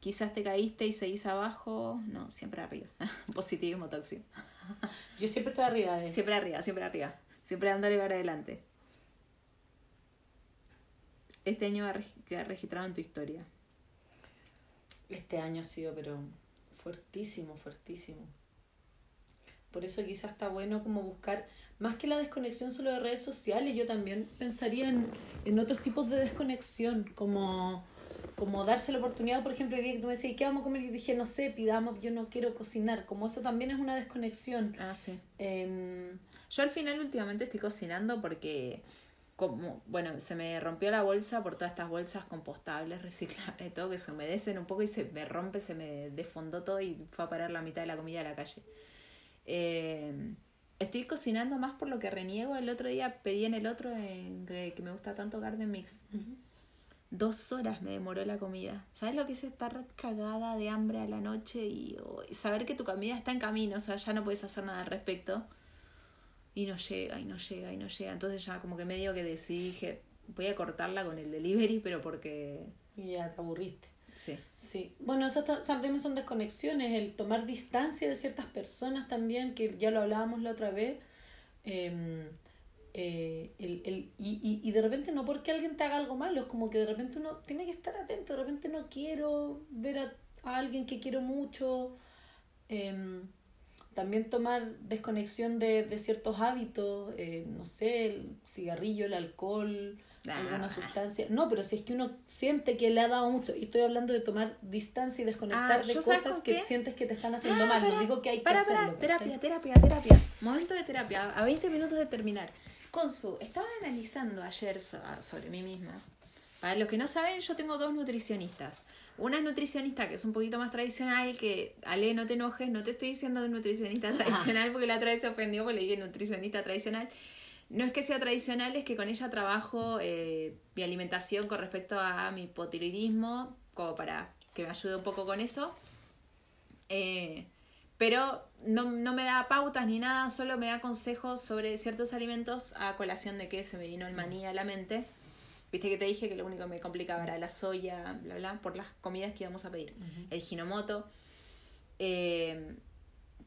Quizás te caíste y seguís abajo, no, siempre arriba. Positivismo tóxico. Yo siempre estoy arriba. Eh. Siempre arriba, siempre arriba. Siempre dándole para adelante. Este año va a quedar registrado en tu historia. Este año ha sido, pero fuertísimo, fuertísimo. Por eso quizás está bueno como buscar, más que la desconexión solo de redes sociales, yo también pensaría en, en otros tipos de desconexión, como, como darse la oportunidad, por ejemplo, el día que tú me decías, ¿qué vamos a comer? Y dije, no sé, pidamos, yo no quiero cocinar, como eso también es una desconexión. Ah, sí. Em, yo al final últimamente estoy cocinando porque como, bueno, se me rompió la bolsa por todas estas bolsas compostables, reciclables, todo que se humedecen un poco y se me rompe, se me desfondó todo y fue a parar la mitad de la comida a la calle. Eh, estoy cocinando más por lo que reniego. El otro día pedí en el otro en que, me gusta tanto Garden Mix. Dos horas me demoró la comida. ¿Sabes lo que es estar cagada de hambre a la noche y, y saber que tu comida está en camino? O sea, ya no puedes hacer nada al respecto y no llega, y no llega, y no llega. Entonces ya como que medio que decidí, dije, voy a cortarla con el delivery, pero porque... Ya te aburriste. Sí. Sí. Bueno, eso también son desconexiones, el tomar distancia de ciertas personas también, que ya lo hablábamos la otra vez. Em, eh, el, el, y, y, y de repente no porque alguien te haga algo malo, es como que de repente uno tiene que estar atento, de repente no quiero ver a, a alguien que quiero mucho. Eh, también tomar desconexión de, de ciertos hábitos, eh, no sé, el cigarrillo, el alcohol, alguna sustancia. No, pero si es que uno siente que le ha dado mucho, y estoy hablando de tomar distancia y desconectar Ah, de ¿yo sabes cosas que qué? sientes que te están haciendo Ah, mal, no digo que hay para, que para, hacerlo. terapia, terapia, terapia. Momento de terapia, a 20 minutos de terminar. Consu, estaba analizando ayer so- ah, sobre mí misma. Para los que no saben, yo tengo dos nutricionistas. Una es nutricionista que es un poquito más tradicional, que Ale, no te enojes, no te estoy diciendo de nutricionista tradicional porque la otra vez se ofendió porque le dije nutricionista tradicional. No es que sea tradicional, es que con ella trabajo eh, mi alimentación con respecto a mi hipotiroidismo, como para que me ayude un poco con eso. Eh, pero no, no me da pautas ni nada, solo me da consejos sobre ciertos alimentos a colación de que se me vino el maní a la mente. Viste que te dije que lo único que me complicaba era la soya, bla, bla, por las comidas que íbamos a pedir. El ginomoto. Eh,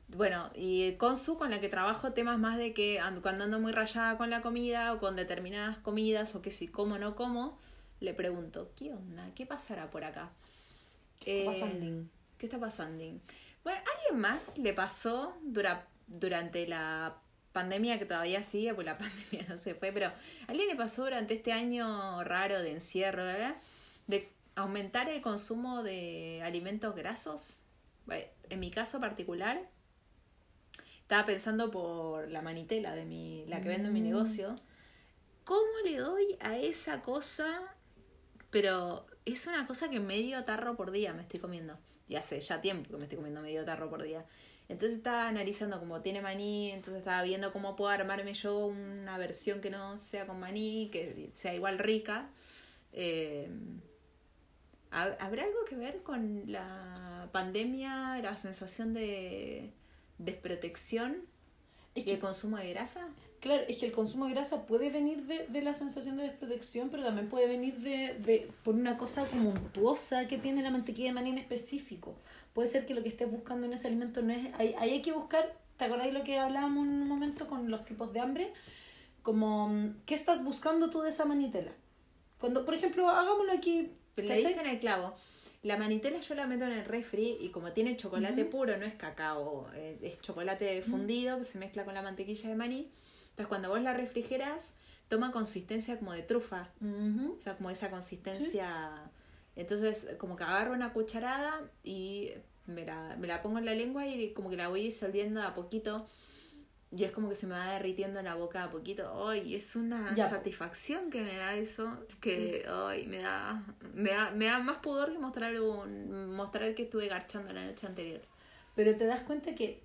bueno, y con su, con la que trabajo temas más de que ando, cuando ando muy rayada con la comida o con determinadas comidas o que si como o no como, le pregunto, ¿qué onda? ¿Qué pasará por acá? ¿Qué está Eh, pasando? ¿Qué está pasando? Bueno, ¿a alguien más le pasó dura- durante la pandemia que todavía sigue, pues la pandemia no se fue, pero ¿a alguien le pasó durante este año raro de encierro, ¿verdad? de aumentar el consumo de alimentos grasos? En mi caso particular, estaba pensando por la manitela de mi, la que vendo en mi Mm. negocio. ¿Cómo le doy a esa cosa? Pero es una cosa que medio tarro por día me estoy comiendo. Y hace ya tiempo que me estoy comiendo medio tarro por día. Entonces estaba analizando como tiene maní, entonces estaba viendo cómo puedo armarme yo una versión que no sea con maní, que sea igual rica. Eh, ¿hab- ¿Habrá algo que ver con la pandemia, la sensación de desprotección Es y el consumo de grasa? Claro, es que el consumo de grasa puede venir de, de la sensación de desprotección, pero también puede venir de, de por una cosa como untuosa que tiene la mantequilla de maní en específico. Puede ser que lo que estés buscando en ese alimento no es... Ahí, ahí hay que buscar, ¿te acordáis lo que hablábamos en un momento con los tipos de hambre? Como, mm, ¿qué estás buscando tú de esa manitela? Cuando, por ejemplo, hagámoslo aquí... Le dije en el clavo. La manitela yo la meto en el refri y como tiene chocolate puro, no es cacao, eh, es chocolate fundido que se mezcla con la mantequilla de maní. Entonces cuando vos la refrigeras, toma consistencia como de trufa. O sea, como esa consistencia. Entonces, como que agarro una cucharada y me la, me la pongo en la lengua y como que la voy disolviendo a poquito. Y es como que se me va derritiendo en la boca a poquito. ¡Ay! Es una Ya. satisfacción que me da eso. Que ay, me da, me da. Me da más pudor que mostrar un, mostrar que estuve garchando la noche anterior. Pero te das cuenta que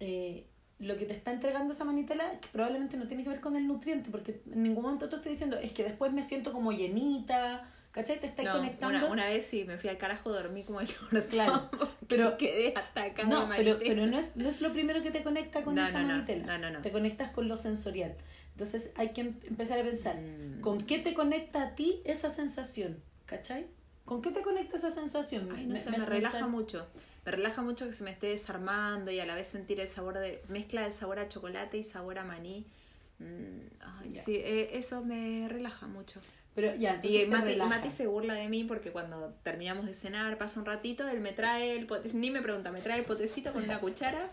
eh, lo que te está entregando esa manitela probablemente no tiene que ver con el nutriente, porque en ningún momento tú estás diciendo, es que después me siento como llenita, ¿cachai? Te estás No, conectando. una, una vez sí, me fui al carajo, dormí como el orto. Claro. Pero- quedé atacada No, pero, pero no, es, no es lo primero que te conecta con No, esa no, manitela. no, no, no. Te conectas con lo sensorial. Entonces hay que em- empezar a pensar, Mm. ¿con qué te conecta a ti esa sensación? ¿Cachai? ¿Con qué te conecta esa sensación? Ay, no sé, me, hace relaja mucho. Me relaja mucho que se me esté desarmando y a la vez sentir el sabor de. mezcla de sabor a chocolate y sabor a maní. Mm, ay, Ya. sí, eh, eso me relaja mucho. Pero ya, entonces Y Mati, se burla de mí porque cuando terminamos de cenar, pasa un ratito, él me trae el pote, ni me pregunta, me trae el potecito con una cuchara.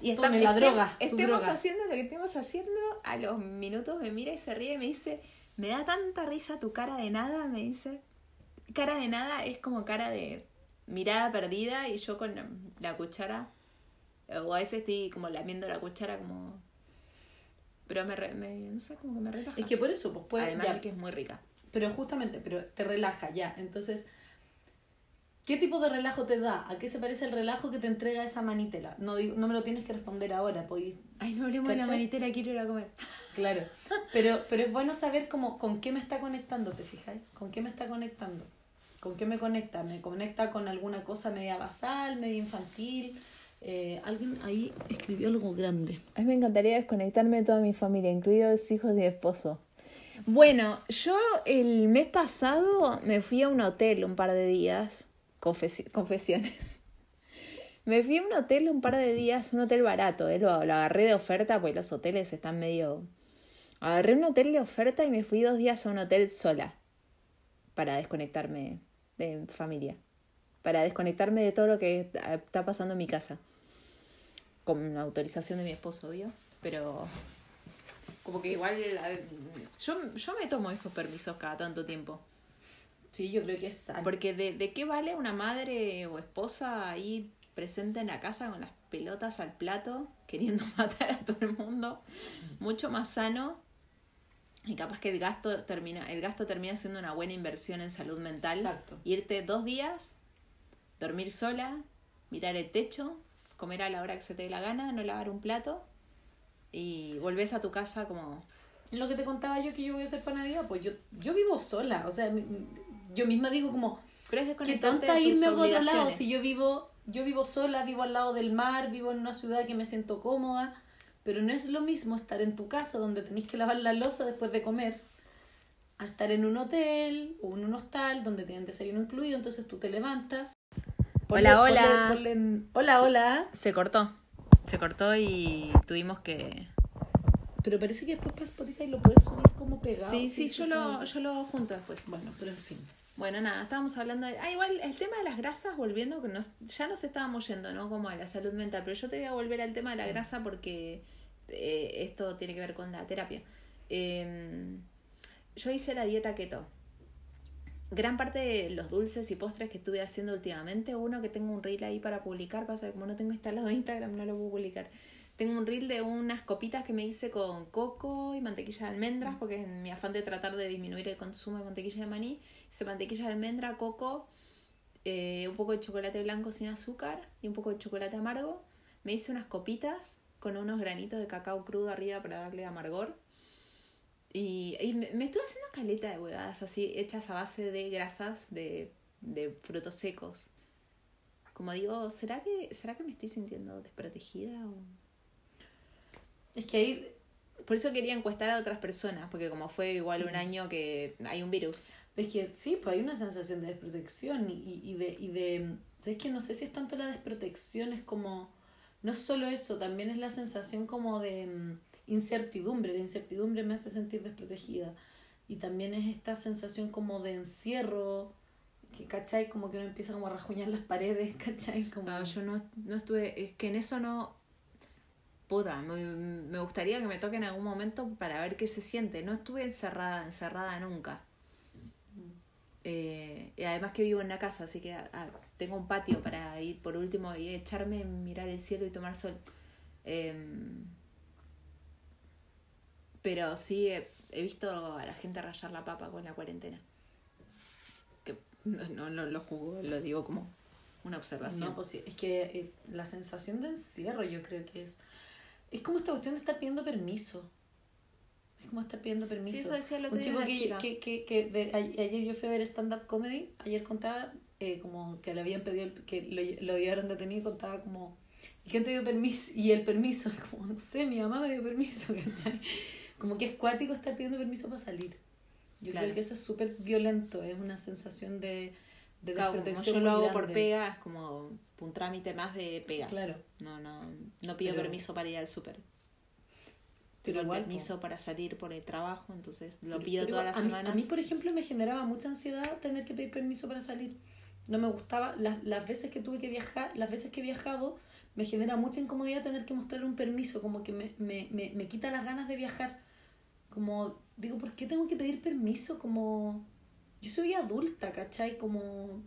Y Tome la estem- droga, estemos droga. haciendo lo que estemos haciendo, a los minutos me mira y se ríe y me dice, me da tanta risa tu cara de nada, me dice. Cara de nada es como cara de mirada perdida y yo con la, la cuchara, o a veces estoy como lamiendo la cuchara como... Pero me, re- me- no sé, como que me relaja. Es que por eso, pues puede, Además ya, de que es muy rica. pero justamente, pero te relaja ya. Entonces, ¿qué tipo de relajo te da? ¿A qué se parece el relajo que te entrega esa manitela? No, digo- no me lo tienes que responder ahora, pues Ay, no hablemos de la manitela, quiero ir a comer. Claro, pero, pero es bueno saber cómo, con qué me está conectando, ¿te fijáis? ¿Con qué me está conectando? ¿Con qué me conecta? ¿Me conecta con alguna cosa media basal, media infantil? Eh, alguien ahí escribió algo grande. A mí me encantaría desconectarme de toda mi familia, incluidos los hijos de mi esposo. Bueno, yo el mes pasado me fui a un hotel un par de días. Confesi- confesiones. Me fui a un hotel un par de días, un hotel barato, eh, lo, lo agarré de oferta porque los hoteles están medio... Agarré un hotel de oferta y me fui dos días a un hotel sola para desconectarme de familia, para desconectarme de todo lo que está pasando en mi casa. Con autorización de mi esposo, obvio, pero como que igual eh, yo, yo me tomo esos permisos cada tanto tiempo. Sí, yo creo que es sano. Porque de, de qué vale una madre o esposa ahí presente en la casa con las pelotas al plato, queriendo matar a todo el mundo, mucho más sano. Y capaz que el gasto termina, el gasto termina siendo una buena inversión en salud mental. Exacto. Irte dos días, dormir sola, mirar el techo, comer a la hora que se te dé la gana, no lavar un plato y volvés a tu casa como Lo que te contaba yo que yo voy a hacer para Navidad, pues yo, yo vivo sola, o sea, yo misma digo como, pero es desconectarte tonta irme a otro lado, si yo vivo, yo vivo sola, vivo al lado del mar, vivo en una ciudad que me siento cómoda, pero no es lo mismo estar en tu casa donde tenés que lavar la losa después de comer, a estar en un hotel o en un hostal donde tienen desayuno incluido, entonces tú te levantas. Hola, hola. ponle- ponle en- hola, hola. Se cortó. Se cortó y tuvimos que. Pero parece que después para Spotify lo puedes subir como pegado. Sí, sí, yo lo, yo lo junto después. Bueno, pero en fin. Bueno, nada, estábamos hablando de. Ah, igual el tema de las grasas, volviendo, que nos, ya nos estábamos yendo, ¿no? Como a la salud mental. Pero yo te voy a volver al tema de la grasa porque eh, esto tiene que ver con la terapia. Eh, yo hice la dieta keto. Gran parte de los dulces y postres que estuve haciendo últimamente, uno que tengo un reel ahí para publicar, pasa que como no tengo instalado Instagram, no lo puedo publicar. Tengo un reel de unas copitas que me hice con coco y mantequilla de almendras, porque en mi afán de tratar de disminuir el consumo de mantequilla de maní, hice mantequilla de almendra, coco, eh, un poco de chocolate blanco sin azúcar y un poco de chocolate amargo. Me hice unas copitas con unos granitos de cacao crudo arriba para darle amargor. Y, y me, me estuve haciendo caleta de huevadas así, hechas a base de grasas de, de frutos secos. Como digo, ¿será que, ¿será que me estoy sintiendo desprotegida? O... Es que ahí Por eso quería encuestar a otras personas, porque como fue igual un año que hay un virus. Es que sí, pues hay una sensación de desprotección y, y, de, y de... Es que no sé si es tanto la desprotección, es como... No es solo eso, también es la sensación como de mm, incertidumbre. La incertidumbre me hace sentir desprotegida. Y también es esta sensación como de encierro, que, ¿cachai? Como que uno empieza como a rajuñar las paredes, ¿cachai? Como... No, yo no, no estuve, es que en eso no... Puta, me, gustaría que me toque en algún momento para ver qué se siente. No estuve encerrada, encerrada nunca. Eh, y además que vivo en una casa, así que ah, tengo un patio para ir por último y echarme, mirar el cielo y tomar sol. Em, pero sí he, he visto a la gente rayar la papa con la cuarentena. Que no, no, no lo juzgo, lo digo como una observación. No, pues es que eh, la sensación de encierro yo creo que es... Es como esta cuestión de estar pidiendo permiso. Es como estar pidiendo permiso. Sí, eso decía el otro Un día chico una que, que, que, que de- ayer yo fui a ver stand-up comedy, ayer contaba eh, como que le habían pedido, el- que lo, lo llevaron detenido y contaba como, ¿y quién te dio permiso? Y el permiso, como, no sé, mi mamá me dio permiso, ¿cachai? Como que es cuático estar pidiendo permiso para salir. Yo Claro. creo que eso es súper violento, es una sensación de, de Claro, como desprotección yo lo hago por grande. pega, es como un trámite más de pega. Claro. No, no, no pido Pero- permiso para ir al súper. Pero el igual, permiso para salir por el trabajo, entonces lo Pero- pido pero todas las a mí- semanas. A mí, por ejemplo, me generaba mucha ansiedad tener que pedir permiso para salir. No me gustaba, las, las veces que tuve que viajar, las veces que he viajado, me genera mucha incomodidad tener que mostrar un permiso, como que me, me, me, me quita las ganas de viajar. Como, digo, ¿por qué tengo que pedir permiso? Como, yo soy adulta, ¿cachai? Como,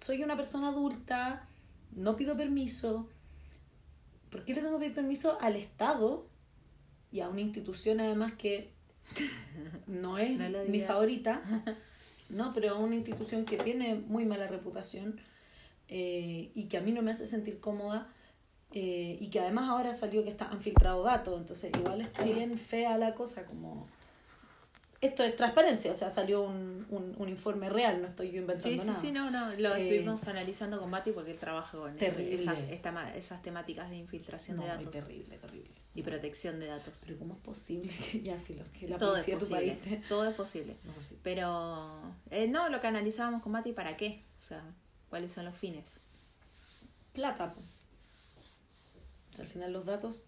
soy una persona adulta, no pido permiso. ¿Por qué le tengo que pedir permiso al Estado y a una institución además que no es No mi favorita? No, pero una institución que tiene muy mala reputación eh, y que a mí no me hace sentir cómoda eh, y que además ahora salió que está, han filtrado datos, entonces igual está bien fea la cosa, como... Esto es transparencia, o sea, salió un, un, un informe real, no estoy yo inventando Sí, sí, nada. sí, no, no, lo Eh, estuvimos analizando con Mati porque él trabaja con eso, esas, esta esas temáticas de infiltración No, de es datos terrible, terrible. y protección de datos. Pero ¿cómo es posible que ya, filo, que la todo es tu posible, país te- todo es posible. No, sí. Pero eh, no, lo que analizábamos con Mati, ¿para qué? O sea, ¿cuáles son los fines? plata. Al final los datos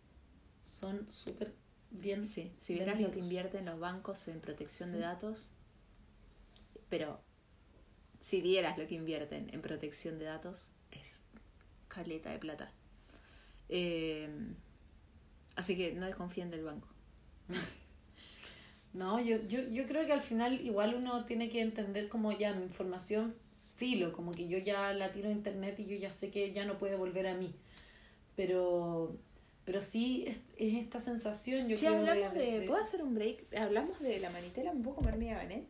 son súper bien. Sí, si vieras lo que invierten los bancos en protección de datos, pero si vieras lo que invierten en protección de datos, es caleta de plata. Eh, así que no desconfíen del banco. No, yo, yo, yo creo que al final igual uno tiene que entender como ya mi información filo, como que yo ya la tiro a internet y yo ya sé que ya no puede volver a mí. Pero, pero sí es, es esta sensación, yo creo hablamos de, ¿Puedo hacer un break? Hablamos de la manitela, ¿me puedo comer mi gabanet?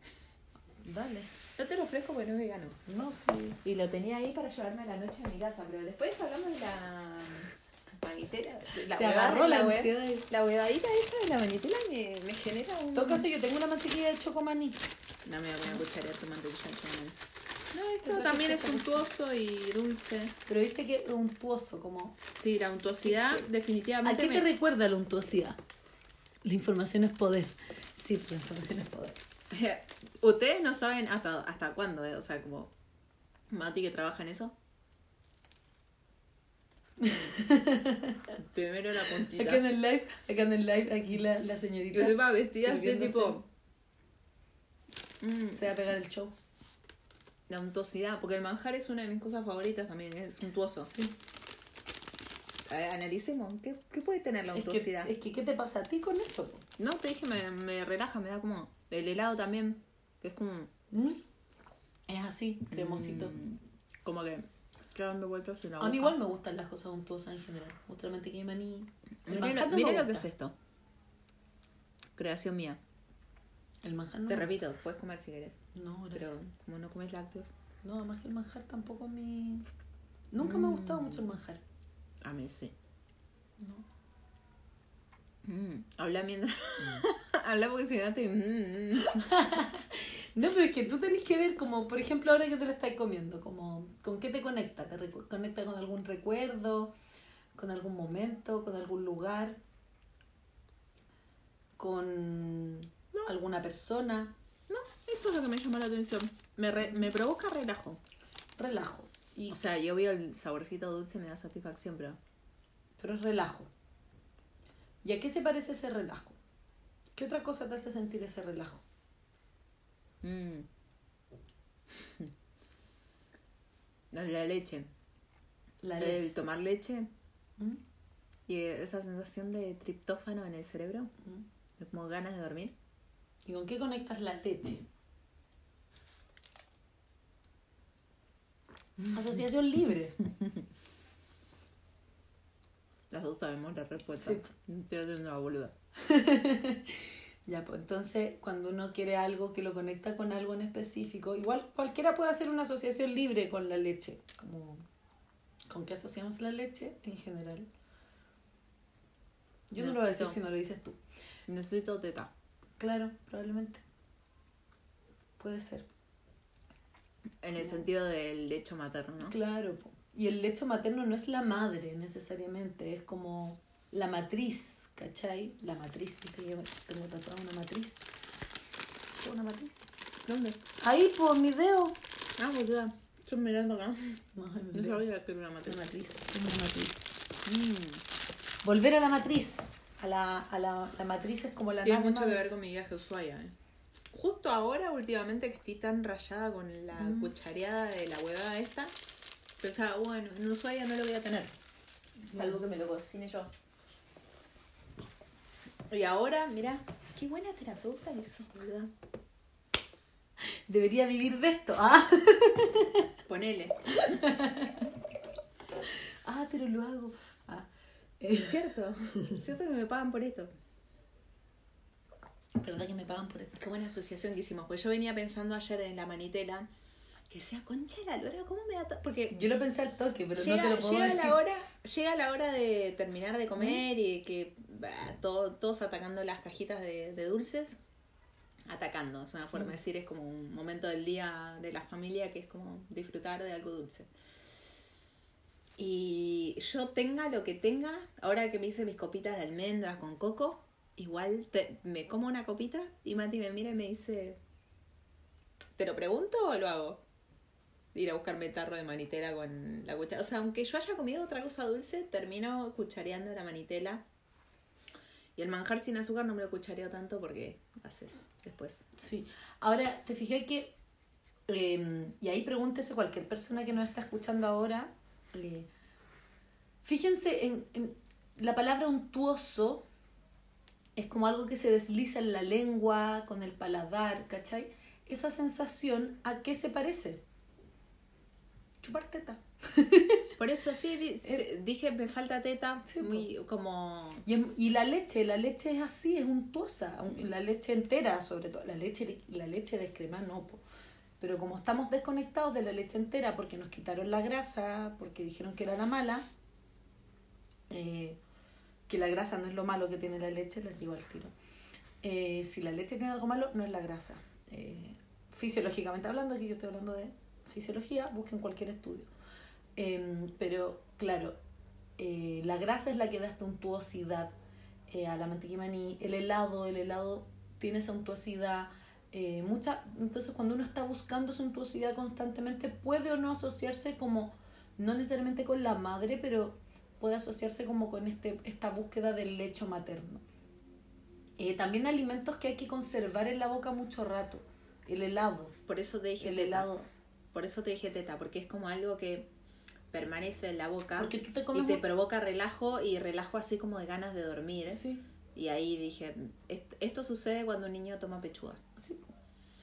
Dale. No te lo ofrezco porque no es vegano. No, sí. Y lo tenía ahí para llevarme a la noche a mi casa, pero después hablamos de la manitela. de La Te agarró de la ansiedad. La huevadita esa de la manitela me, me genera un... En todo caso, yo tengo una mantequilla de chocomaní. No me voy a poner a cucharear tu mantequilla de chocolate. No, Es esto también es untuoso y dulce. Pero viste que untuoso, como... Sí, la untuosidad ¿A definitivamente qué te me... recuerda la untuosidad? La información es poder. Sí, la información es poder. Ustedes no saben hasta, hasta cuándo, eh? o sea, como Mati que trabaja en eso. Primero la puntita. Acá en el live, acá en el live, aquí la, la señorita. Yo iba vestida así, tipo. Mm, Se va a pegar el show. La untuosidad, porque el manjar es una de mis cosas favoritas también, es untuoso. Sí. A ver, analicemos, ¿qué, qué puede tener la Es que, untuosidad? es que, ¿qué te pasa a ti con eso? No, te dije, me, me relaja, me da como. El helado también, que es como. ¿Mm? Es así, cremosito. mm, como que. Dando vueltas en la A mí igual me gustan las cosas untuosas en general. Mantequilla de maní. No me lo que es esto. Creación mía. El manjar no Te repito, puedes comer si querés. No, gracias. Pero como no comes lácteos, No, además que el manjar tampoco me... Nunca me ha gustado Mm. mucho el manjar. a mí sí. No. Mm, Habla mientras. Habla porque si no te. mm, mm. No, pero es que tú tenés que ver como, por ejemplo, ahora que te la estás comiendo, como, ¿con qué te conecta? ¿Te conecta con algún recuerdo? ¿Con algún momento? ¿Con algún lugar? ¿Con alguna persona? No, eso es lo que me llama la atención. Me, re- me provoca relajo. Relajo. Y, O sea, yo veo el saborcito dulce, me da satisfacción, pero. pero es relajo. ¿Y a qué se parece ese relajo? ¿Qué otra cosa te hace sentir ese relajo? mm. La, la leche. La El tomar leche ¿Mm? y esa sensación de triptófano en el cerebro, ¿Mm? como ganas de dormir. ¿Y con qué conectas la leche? Asociación libre. Las dos sabemos la respuesta. Sí. Estoy haciendo la boluda. Ya, pues entonces cuando uno quiere algo que lo conecta con algo en específico, igual cualquiera puede hacer una asociación libre con la leche. Como, ¿Con qué asociamos la leche en general? Yo no lo voy a decir si no lo dices tú. Necesito teta. Claro, probablemente. Puede ser. En el sentido del lecho materno, ¿no? Claro. po. Y el lecho materno no es la madre necesariamente, es como la matriz, ¿cachai? La matriz, ¿viste? Yo tengo tatuada una matriz. ¿Tengo una matriz? ¿Dónde? Ahí, por mi dedo. Ah, boluda. Estoy mirando acá. No, No sabía que era una Una matriz. matriz, tengo una matriz. Mm. Volver a la matriz. A la, a la, la matriz es como la Tiene mucho que ver con mi viaje a Ushuaia. eh. Justo ahora, últimamente, que estoy tan rayada con la Mm. cuchareada de la huevada esta, pensaba, bueno, en Ushuaia no lo voy a tener. Salvo que me lo cocine yo. Y ahora, mira, qué buena terapeuta que sos, boluda. Debería vivir de esto. Ah, Ponele. ah pero lo hago. Ah, Es cierto. Es cierto que me pagan por esto. ¿Verdad que me pagan por esto? Qué buena asociación que hicimos. Pues yo venía pensando ayer en la manitela. Que sea concha de la lora, ¿cómo me da Porque Yo lo pensé al toque, pero llega, no te lo puedo llega decir. la hora llega la hora de terminar de comer y que bah, todo- todos atacando las cajitas de, de dulces atacando es una forma de decir es como un momento del día de la familia que es como disfrutar de algo dulce y yo tenga lo que tenga ahora que me hice mis copitas de almendras con coco igual te- me como una copita y Mati me mira y me dice ¿te lo pregunto o lo hago? ir a buscarme tarro de manitela con la cuchara. O sea, aunque yo haya comido otra cosa dulce, termino cuchareando la manitela. Y el manjar sin azúcar no me lo cuchareo tanto porque haces después. Sí. Ahora, te fijé que, eh, y ahí pregúntese cualquier persona que nos está escuchando ahora, eh, fíjense en, en la palabra untuoso, es como algo que se desliza en la lengua, con el paladar, ¿cachai? Esa sensación, ¿a qué se parece? Chupar teta. Por eso sí di- se- dije, me falta teta, Sí, muy como... Y, y la leche, la leche es así, es untuosa, un- la leche entera sobre todo, la leche, la leche descremada no, po. pero como estamos desconectados de la leche entera porque nos quitaron la grasa, porque dijeron que era la mala, eh, que la grasa no es lo malo que tiene la leche, les digo al tiro. Eh, si la leche tiene algo malo, no es la grasa. Eh, fisiológicamente hablando, aquí yo estoy hablando de fisiología, busquen cualquier estudio. Em, pero claro, eh, la grasa es la que da esta untuosidad a la mantequilla maní. El helado, el helado tiene esa untuosidad. mucha, entonces cuando uno está buscando esa untuosidad constantemente, puede o no asociarse como, no necesariamente con la madre, pero puede asociarse como con este, esta búsqueda del lecho materno. Eh, también alimentos que hay que conservar en la boca mucho rato. El helado, Por eso te dije el teta. helado. Por eso te dije teta, porque es como algo que permanece en la boca Porque tú te y te un- provoca relajo y relajo así como de ganas de dormir. Sí. Y ahí dije, "Est- esto sucede cuando un niño toma pechuga. Sí,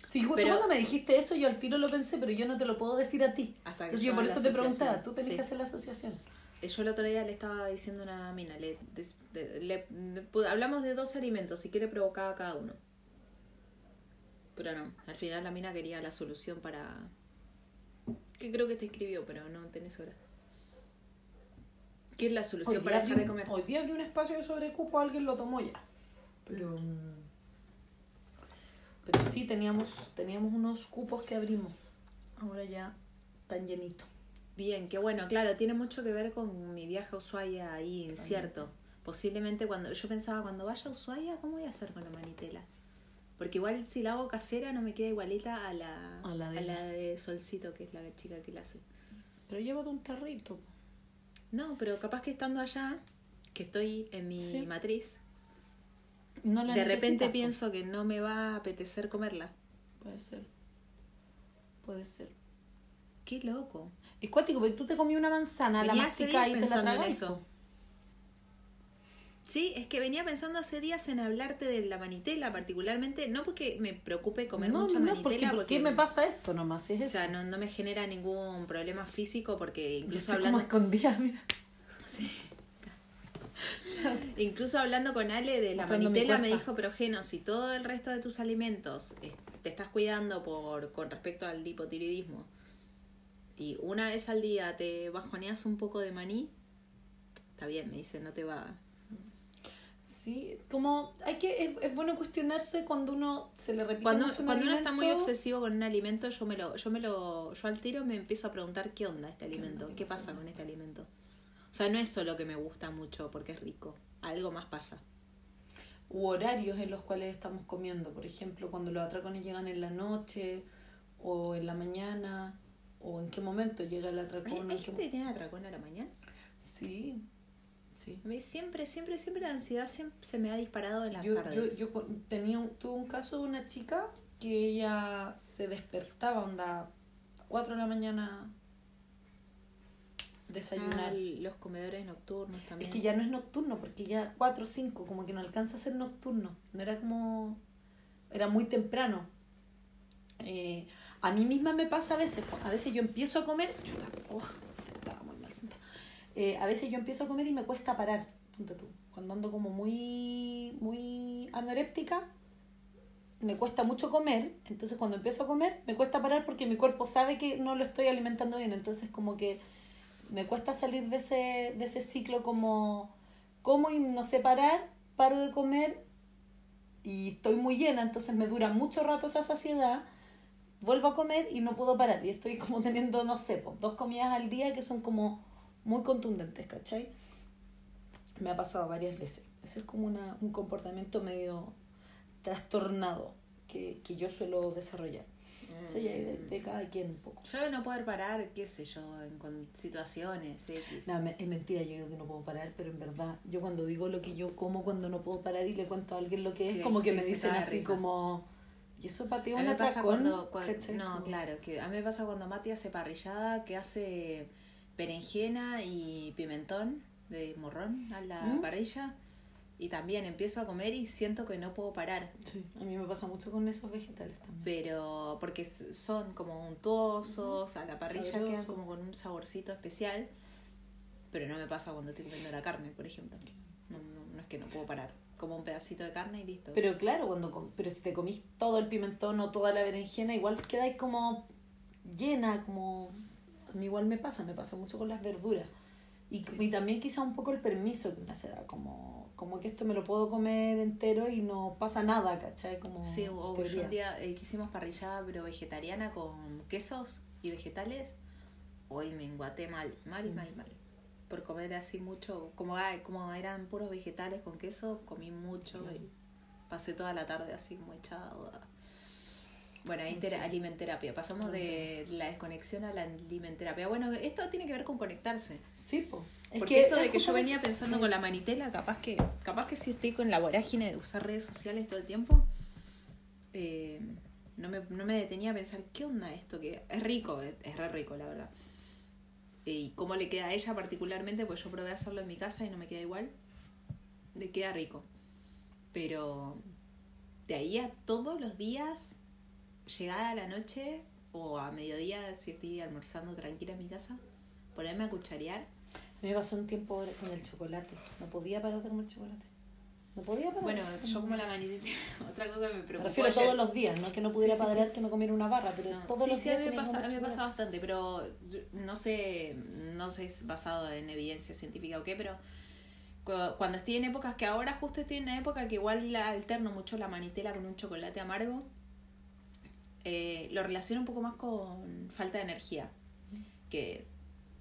Sí, Pero- cuando me dijiste eso, yo al tiro lo pensé, pero yo no te lo puedo decir a ti. Hasta que Entonces yo por eso te preguntaba, tú tenés Sí. que hacer la asociación. Yo el otro día le estaba diciendo a una mina, le, le- hablamos de dos alimentos, si quiere provocaba cada uno. Pero no, al final la mina quería la solución para... Que creo que te escribió, pero no tenés hora. ¿Qué es la solución para dejar de comer? hoy día abrí un espacio de sobrecupo, alguien lo tomó ya. Pero, pero sí, teníamos, teníamos unos cupos que abrimos. Ahora ya están llenitos. Bien, qué bueno, claro, tiene mucho que ver con mi viaje a Ushuaia ahí incierto. Posiblemente cuando yo pensaba, cuando vaya a Ushuaia, ¿cómo voy a hacer con la manitela? Porque igual si la hago casera no me queda igualita a la, A la de a la ella. de Solcito, que es la chica que la hace. Pero llévate un tarrito. No, pero capaz que estando allá, que estoy en mi Sí. matriz, No la de repente pienso que no me va a apetecer comerla. Puede ser. Puede ser. Qué loco. Es cuático, porque tú te comí una manzana, la Venía hace masticás días y te la pensando en tragáis, eso. Sí, es que venía pensando hace días en hablarte de la manitela particularmente, no porque me preocupe comer no, mucha no, manitela, porque, ¿por porque qué me pasa esto nomás? Es O sea, no, no me genera ningún problema físico porque Yo incluso estoy hablando, como escondida, mira. incluso hablando con Ale de la Mostrando manitela me dijo, pero Geno, si todo el resto de tus alimentos eh, te estás cuidando por con respecto al hipotiroidismo y una vez al día te bajoneas un poco de maní, está bien, me dice, no te va. Sí, como hay que, es, es bueno cuestionarse cuando uno se le repite Cuando, mucho un cuando uno está muy obsesivo con un alimento, yo me lo, yo me lo, yo al tiro me empiezo a preguntar qué onda este alimento, qué, ¿Qué pasa con este alimento. O sea, no es solo que me gusta mucho porque es rico, algo más pasa. u horarios en los cuales estamos comiendo. Por ejemplo, cuando los atracones llegan en la noche o en la mañana o en qué momento llega el ¿Hay, atracón. hay gente que tiene atracón a la mañana? Sí, sí. A mí siempre, siempre, siempre la ansiedad siempre se me ha disparado en las Yo, yo, tardes. yo con- tenía tuve un caso de una chica que ella se despertaba, onda, 4 de la mañana, desayunar. Ah, los comedores nocturnos también. Es que ya no es nocturno, porque ya 4 o 5, como que no alcanza a ser nocturno. No era como. Era muy temprano. Eh, a mí misma me pasa a veces. A veces yo empiezo a comer. Oh. Eh, a veces yo empiezo a comer y me cuesta parar. Cuando ando como muy. muy anoréptica, me cuesta mucho comer. Entonces, cuando empiezo a comer, me cuesta parar porque mi cuerpo sabe que no lo estoy alimentando bien. Entonces, como que me cuesta salir de ese, de ese ciclo como como y no sé parar, paro de comer y estoy muy llena, entonces me dura mucho rato esa saciedad, vuelvo a comer y no puedo parar y estoy como teniendo, no sé, pues, dos comidas al día que son como muy contundentes, ¿cachai? Me ha pasado varias veces. Ese es como una, un comportamiento medio trastornado que, que yo suelo desarrollar. Eso ya de, de cada quien un poco. Yo no poder parar, qué sé yo, en con situaciones X. No, me- es mentira, yo digo que no puedo parar, pero en verdad, yo cuando digo lo que yo como cuando no puedo parar y le cuento a alguien lo que es, Sí, como que me dicen así risa. como, ¿y eso patea A mí un me pasa atracón? cuando, no, claro, que a mí me pasa cuando Mati hace parrillada, que hace berenjena y pimentón de morrón a la ¿Mm? parrilla. Y también empiezo a comer y siento que no puedo parar. Sí, a mí me pasa mucho con esos vegetales también. Pero porque son como untuosos, a la parrilla quedan Sabroso. como con un saborcito especial. Pero no me pasa cuando estoy comiendo la carne, por ejemplo. No, no, no es que no puedo parar. Como un pedacito de carne y listo. Pero claro, cuando pero si te comís todo el pimentón o toda la berenjena, igual quedáis como llena, como... A mí igual me pasa, me pasa mucho con las verduras. Y, Sí. y también quizá un poco el permiso que me hace dar, como, como que esto me lo puedo comer entero y no pasa nada, ¿cachai? Como Sí, o un día eh, que hicimos parrillada pero vegetariana con quesos y vegetales. Hoy me enguaté mal, mal, mal, mal. Por comer así mucho, como, como eran puros vegetales con queso, comí mucho y pasé toda la tarde así como echada. Bueno, ahí alimenterapia. Pasamos de la desconexión a la alimenterapia. Bueno, esto tiene que ver con conectarse. Sí, po. Es Porque esto es de que yo venía pensando con la manitela, capaz que, capaz que si estoy con la vorágine de usar redes sociales todo el tiempo, eh, no, me, no me detenía a pensar, ¿qué onda esto? Que es rico, es, es re rico, la verdad. Y cómo le queda a ella particularmente, pues yo probé a hacerlo en mi casa y no me queda igual. Le queda rico. Pero de ahí a todos los días, llegada a la noche o a mediodía, si estoy almorzando tranquila en mi casa, ponerme a cucharear me pasó un tiempo con el chocolate. No podía parar de comer chocolate. No podía parar. Bueno, yo como- la manitela, otra cosa me Me preocupó refiero ayer. todos los días, no que no pudiera Sí, sí, parar sí. que no comiera una barra, pero No, todos sí, los sí, días a mí me pasa, a comer mí me pasa bastante, pero no sé, no sé si es basado en evidencia científica o qué, pero cu- cuando estoy en épocas que ahora justo estoy en una época que igual la alterno mucho la manitela con un chocolate amargo, eh, lo relaciono un poco más con falta de energía, que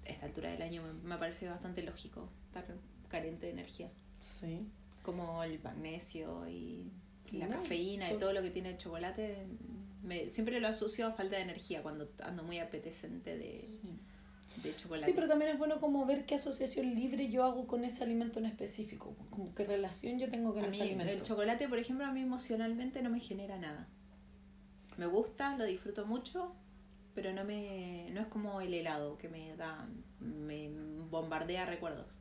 a esta altura del año me, me parece bastante lógico estar carente de energía. Sí. Como el magnesio y la No, cafeína y todo lo que tiene el chocolate, me, siempre lo asocio a falta de energía cuando ando muy apetecente de, Sí. de chocolate. Sí, pero también es bueno como ver qué asociación libre yo hago con ese alimento en específico, como qué relación yo tengo con a ese mí, alimento. el chocolate, por ejemplo, a mí emocionalmente no me genera nada. Me gusta, lo disfruto mucho, pero no me no es como el helado que me da me bombardea recuerdos.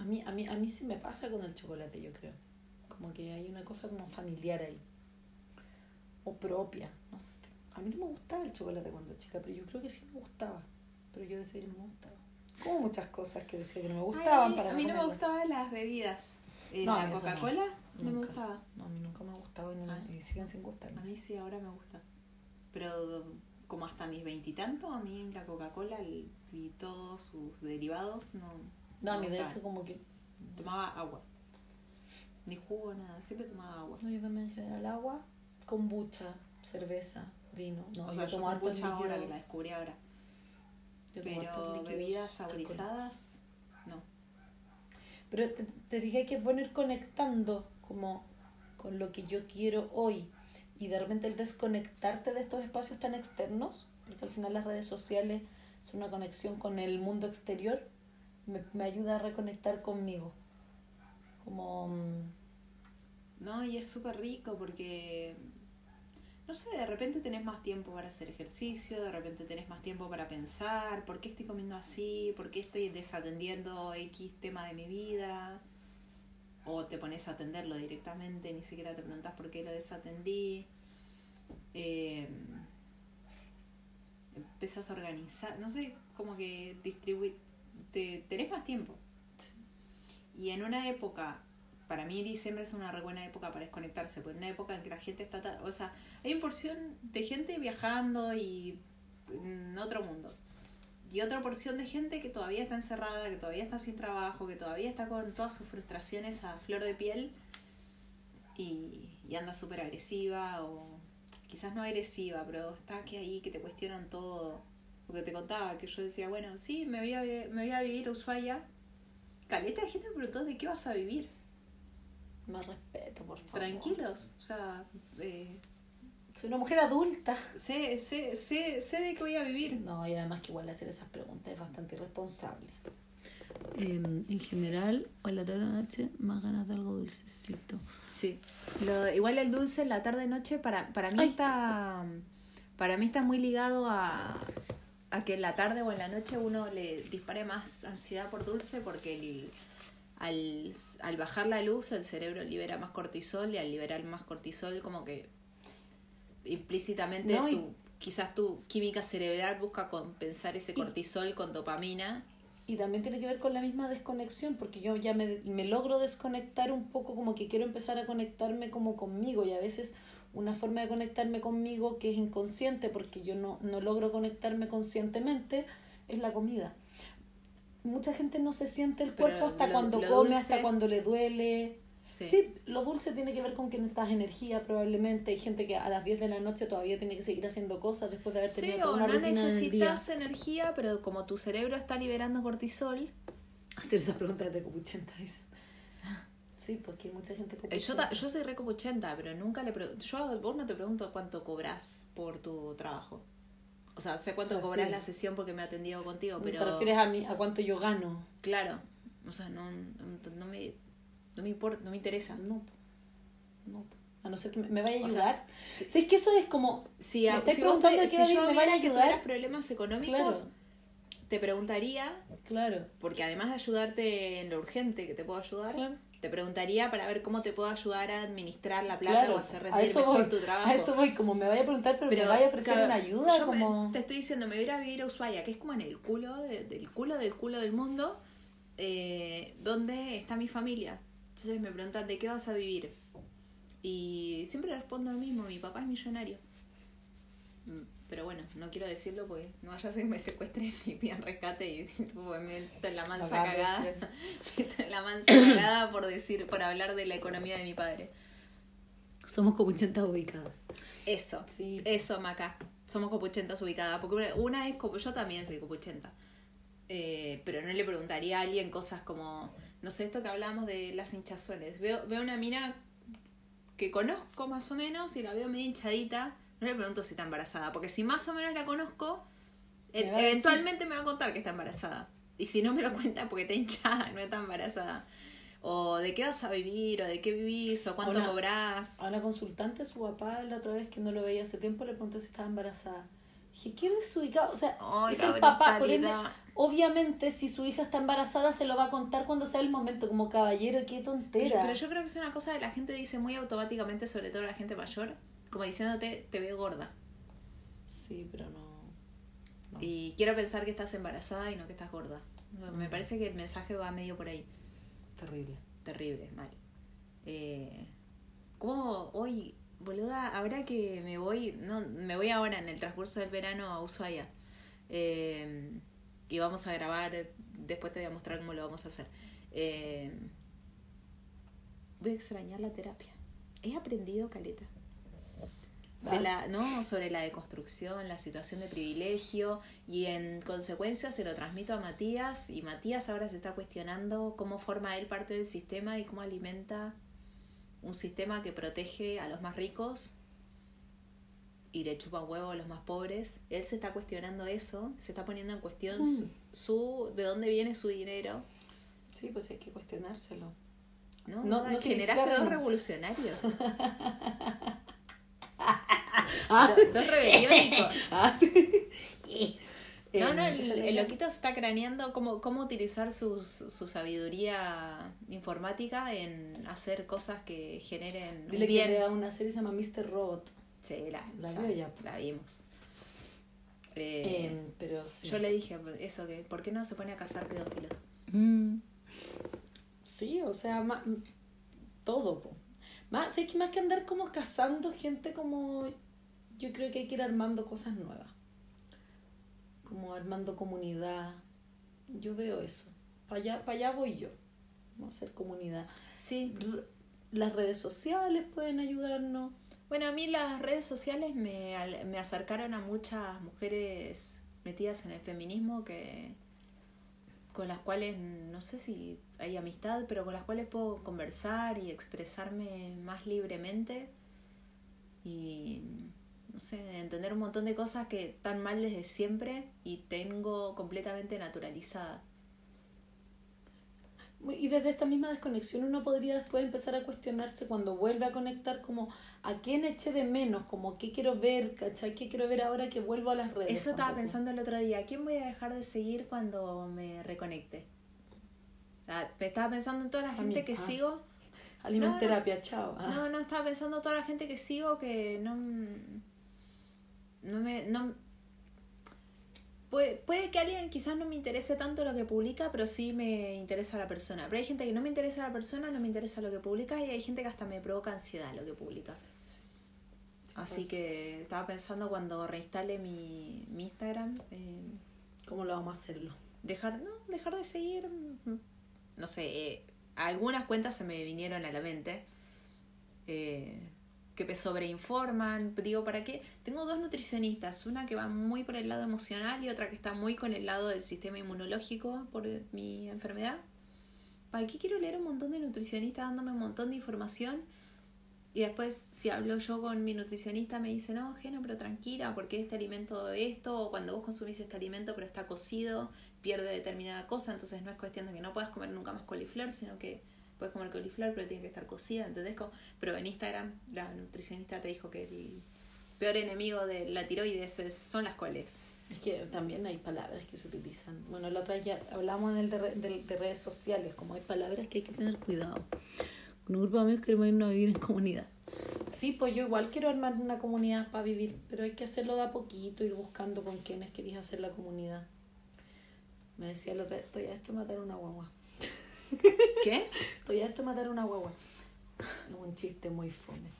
A mí, a mí, a mí sí me pasa con el chocolate, yo creo. Como que hay una cosa como familiar ahí. O propia, no sé. A mí no me gustaba el chocolate cuando chica, pero yo creo que sí me gustaba. Pero yo decía que no me gustaba. Como muchas cosas que decía que no me gustaban Ay, para a mí no me gustaban las bebidas. Eh, No, la no. Coca-Cola no, me gustaba. No, a mí nunca me ha gustado no Ah. y siguen sin gustarme. A mí sí, ahora me gusta. Pero como hasta mis veintitantos, a mí la Coca-Cola y todos sus derivados no. No, a mí de hecho como que tomaba agua. Ni jugo, nada, siempre tomaba agua. No, yo también en general agua, kombucha, cerveza, vino. No, o sea, yo harto kombucha ahora, que la descubrí ahora. Yo Pero bebidas saborizadas, no. Pero te, te fijas que es bueno ir conectando como con lo que yo quiero hoy y de repente el desconectarte de estos espacios tan externos, porque al final las redes sociales son una conexión con el mundo exterior, me, me ayuda a reconectar conmigo. Como... mm, No, y es súper rico porque, no sé, de repente tenés más tiempo para hacer ejercicio, de repente tenés más tiempo para pensar, ¿por qué estoy comiendo así? ¿Por qué estoy desatendiendo X tema de mi vida? O te pones a atenderlo directamente, ni siquiera te preguntas por qué lo desatendí. Eh, a organizar, no sé, como que distribuir, te, tenés más tiempo. Y en una época, para mí diciembre es una re buena época para desconectarse, porque en una época en que la gente está, o sea, hay una porción de gente viajando y en otro mundo. Y otra porción de gente que todavía está encerrada, que todavía está sin trabajo, que todavía está con todas sus frustraciones a flor de piel y, y anda súper agresiva o quizás no agresiva, pero está que ahí, que te cuestionan todo. Porque te contaba que yo decía, bueno, sí, me voy a, me voy a vivir a Ushuaia. Caleta de gente me preguntó de qué vas a vivir. Más respeto, por favor. Tranquilos, o sea, eh, Soy una mujer adulta. sé, sé, sé, sé de qué voy a vivir. No, y además que igual hacer esas preguntas es bastante irresponsable. en general, o en la tarde de la noche, más ganas de algo dulcecito. Sí. Lo, igual el dulce, la tarde noche, para, para mí Ay, está. Para mí está muy ligado a, a que en la tarde o en la noche uno le dispare más ansiedad por dulce porque el, al, al bajar la luz el cerebro libera más cortisol y al liberar más cortisol como que implícitamente No, y- tu, quizás tu química cerebral busca compensar ese Y- cortisol con dopamina. Y también tiene que ver con la misma desconexión, porque yo ya me, me logro desconectar un poco, como que quiero empezar a conectarme como conmigo, y a veces una forma de conectarme conmigo que es inconsciente, porque yo no, no logro conectarme conscientemente, es la comida. Mucha gente no se siente el Pero cuerpo hasta lo- cuando lo come, dulce- hasta cuando le duele. Sí. Sí, lo dulce tiene que ver con que necesitas energía probablemente. Hay gente que a las 10 de la noche todavía tiene que seguir haciendo cosas después de haber tenido Sí, toda o una no día. necesitas energía, pero como tu cerebro está liberando cortisol, Hacer esas preguntas de copuchenta, dicen. Sí, pues que hay mucha gente Eh, Yo, ta- yo soy re copuchenta, pero nunca le pregunto. Yo a vos no te pregunto cuánto cobras por tu trabajo. O sea, sé cuánto O sea, cobras sí. la sesión porque me he atendido contigo, pero. ¿Te refieres a, mí, a cuánto yo gano? Claro. O sea, no, no, no me. No me importa, no me interesa. No. No. A no ser que me, me vaya a O sea, ayudar. Si es que eso es como... Si, Me a- estáis si vos preguntando te- qué si yo ¿me van a que problemas económicos, Claro. te preguntaría, Claro. porque además de ayudarte en lo urgente que te puedo ayudar, Claro. Te preguntaría para ver cómo te puedo ayudar a administrar la plata Claro, o hacer a rendir eso mejor voy. tu trabajo. A eso voy, como me vaya a preguntar, pero, me vaya a ofrecer claro, una ayuda, yo me- como... te estoy diciendo, me voy a ir a vivir a Ushuaia, que es como en el culo de- del culo del culo del mundo, eh, donde está mi familia. Entonces me preguntan, ¿de qué vas a vivir? Y siempre respondo lo mismo, mi papá es millonario. Mm, Pero bueno, no quiero decirlo porque no vaya a ser que me secuestren y pidan rescate y tipo, me meto en la mansa cagada. sí. Me meto en la mansa cagada por decir, por hablar de la economía de mi padre. Somos copuchentas ubicadas. Eso. Sí. Eso, Maca. Somos copuchentas ubicadas. Porque una- es como. Yo también soy copuchenta. Eh, pero no le preguntaría a alguien cosas como. No sé, esto que hablamos de las hinchazones. Veo, veo una mina que conozco más o menos y la veo medio hinchadita. No le pregunto si está embarazada. Porque si más o menos la conozco, Me a eventualmente me va a contar que está embarazada. Y si no me lo cuenta porque está hinchada, no está embarazada. O de qué vas a vivir, o de qué vivís, o cuánto Una- cobrás. A una consultante, su papá, la otra vez que no lo veía hace tiempo, le preguntó si estaba embarazada. Dije, qué desubicado. O sea, es el papá. Por ende, brutalidad. obviamente, si su hija está embarazada, se lo va a contar cuando sea el momento. Como caballero, qué tontera. Pero yo creo que es una cosa que la gente dice muy automáticamente, sobre todo la gente mayor, como diciéndote, te veo gorda. Sí, pero no. no. Y quiero pensar que estás embarazada y no que estás gorda. Me parece que el mensaje va medio por ahí. Terrible. Terrible, mal. Eh, ¿Cómo hoy, boluda, ahora que me voy, no, me voy ahora en el transcurso del verano a Ushuaia. Eh, y vamos a grabar, después te voy a mostrar cómo lo vamos a hacer. Eh, voy a extrañar la terapia. He aprendido caleta. De la, ¿no? sobre la deconstrucción, la situación de privilegio y en consecuencia se lo transmito a Matías y Matías ahora se está cuestionando cómo forma él parte del sistema y cómo alimenta un sistema que protege a los más ricos y le chupa huevo a los más pobres. Él se está cuestionando eso, se está poniendo en cuestión su, Mm. su- de dónde viene su dinero. Sí, pues hay que cuestionárselo. No, No- no, no generaste dos revolucionarios. Ah. dos, dos rebeliónicos. No, no, el, la el idea. loquito está craneando cómo, cómo utilizar sus, su sabiduría informática en hacer cosas que generen un Dile que bien. vea una serie que se llama Mr. Robot. Sí, la, La ya, la vimos. Eh, Em, pero sí. Yo le dije eso, que ¿por qué no se pone a cazar pedófilos? Mm. Sí, o sea, ma- todo. po. Más, es que más que andar como cazando gente como... Yo creo que hay que ir armando cosas nuevas. Como armando comunidad. Yo veo eso. Para allá, pa' allá voy yo. Vamos a hacer comunidad. Sí. R- Las redes sociales pueden ayudarnos. Bueno, a mí las redes sociales me, me acercaron a muchas mujeres metidas en el feminismo que con las cuales no sé si hay amistad, pero con las cuales puedo conversar y expresarme más libremente y no sé, entender un montón de cosas que están mal desde siempre y tengo completamente naturalizada. Y desde esta misma desconexión uno podría después empezar a cuestionarse cuando vuelve a conectar como a quién eché de menos, como qué quiero ver, ¿cachai? ¿Qué quiero ver ahora que vuelvo a las redes? Eso estaba tú. pensando el otro día. ¿Quién voy a dejar de seguir cuando me reconecte? Ah, estaba pensando en toda la A gente mí, que ah. sigo. Alimenterapia, chao. Ah. No, no, estaba pensando en toda la gente que sigo que no. No me. No, puede, puede que alguien quizás no me interese tanto lo que publica, pero sí me interesa la persona. Pero hay gente que no me interesa la persona, no me interesa lo que publica, y hay gente que hasta me provoca ansiedad lo que publica. Sí. Así que estaba pensando cuando reinstale mi, mi Instagram. eh, ¿Cómo lo vamos a hacerlo? dejar no dejar de seguir mm, no sé eh, algunas cuentas se me vinieron a la mente eh, que me sobreinforman digo para qué tengo dos nutricionistas una que va muy por el lado emocional y otra que está muy con el lado del sistema inmunológico por mi enfermedad. Para qué quiero leer un montón de nutricionistas dándome un montón de información y después, si hablo yo con mi nutricionista, me dice, no, Geno, pero tranquila, porque este alimento esto, o cuando vos consumís este alimento, pero está cocido, pierde determinada cosa, entonces no es cuestión de que no puedas comer nunca más coliflor, sino que puedes comer coliflor, pero tiene que estar cocida, ¿entendés? Como- Pero en Instagram, la nutricionista te dijo que el peor enemigo de la tiroides es- son las coles. Es que también hay palabras que se utilizan. Bueno, la otra vez ya hablamos del de, re- del- de redes sociales, como hay palabras que hay que tener cuidado. Con un grupo de amigos queremos irnos a vivir en comunidad. Sí, pues yo igual quiero armar una comunidad para vivir, pero hay que hacerlo de a poquito, ir buscando con quiénes queréis hacer la comunidad. Me decía la otra vez, estoy a esto de matar una guagua. ¿Qué? Estoy esto de matar una guagua. Es un chiste muy fome.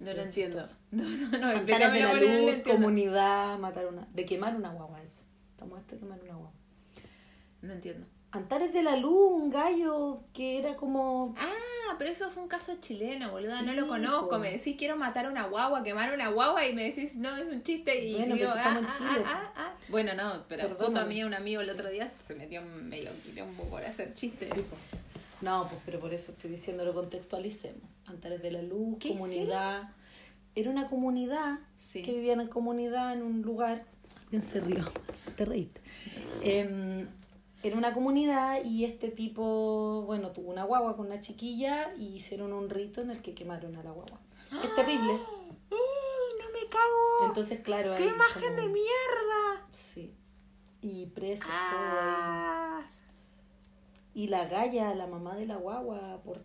No lo entiendo. No, no, no, de la luz, comunidad, matar una... De quemar una guagua, eso. Estamos a esto de quemar una guagua. No entiendo. Antares de la Luz, un gallo que era como... Ah, pero eso fue un caso chileno, boluda. no lo conozco. Me decís quiero matar a una guagua, quemar una guagua y me decís no, es un chiste. Y Bueno, digo, ah, ah, ah, ah, ah. Bueno, no, pero justo a mí un amigo el otro día se metió medio quilombo por hacer chistes. Sí. No, pues pero por eso estoy diciendo lo contextualicemos. Antares de la Luz, ¿Qué comunidad. Era una comunidad Sí. que vivían en comunidad en un lugar. Alguien se rió, te reíste. Em, era una comunidad y este tipo, bueno, tuvo una guagua con una chiquilla y hicieron un rito en el que quemaron a la guagua. Es terrible. ¡Uy, no me cago! Entonces, claro, ¡Qué imagen como- de mierda! Sí. Y presos todo ahí. Ah. Y la galla, la mamá de la guagua, por,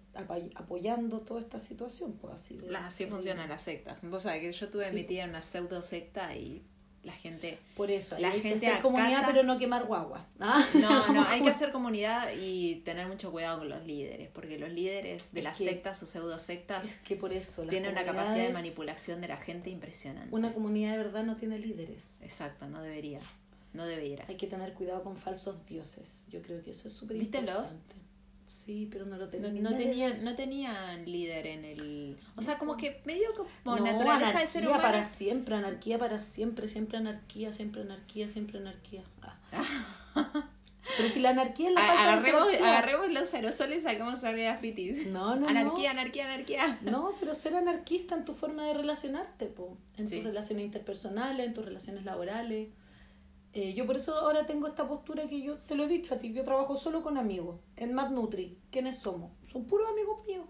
apoyando toda esta situación, pues así. de- La- así funcionan las sectas. Vos sabés que yo estuve Sí. metida en una pseudo secta y la gente Por eso, La hay que gente hacer comunidad, pero no quemar guagua. ¿ah? No, no, hay que hacer comunidad y tener mucho cuidado con los líderes, porque los líderes de Es las que- sectas o pseudo sectas Es que por eso. las tienen una capacidad de manipulación de la gente impresionante. Una comunidad de verdad no tiene líderes. Exacto, no debería. No debería. Hay que tener cuidado con falsos dioses. Yo creo que eso es súper ¿Viste importante. Sí, pero no lo No, tenían. no tenían, no tenían líder en el. O sea, como que medio como naturaleza anarquía de ser humano. para siempre, anarquía para siempre, siempre anarquía, siempre anarquía, siempre anarquía. Ah. Pero si la anarquía es la falta de agarremos, jerarquía. agarremos los aerosoles y sacamos a grafitis. No, no, anarquía, anarquía, anarquía. no. No, pero ser anarquista en tu forma de relacionarte, po. en Sí. tus relaciones interpersonales, en tus relaciones laborales. Eh, yo por eso ahora tengo esta postura que yo te lo he dicho a ti. Yo trabajo solo con amigos. En Mad Nutri, ¿quiénes somos? Son puros amigos míos.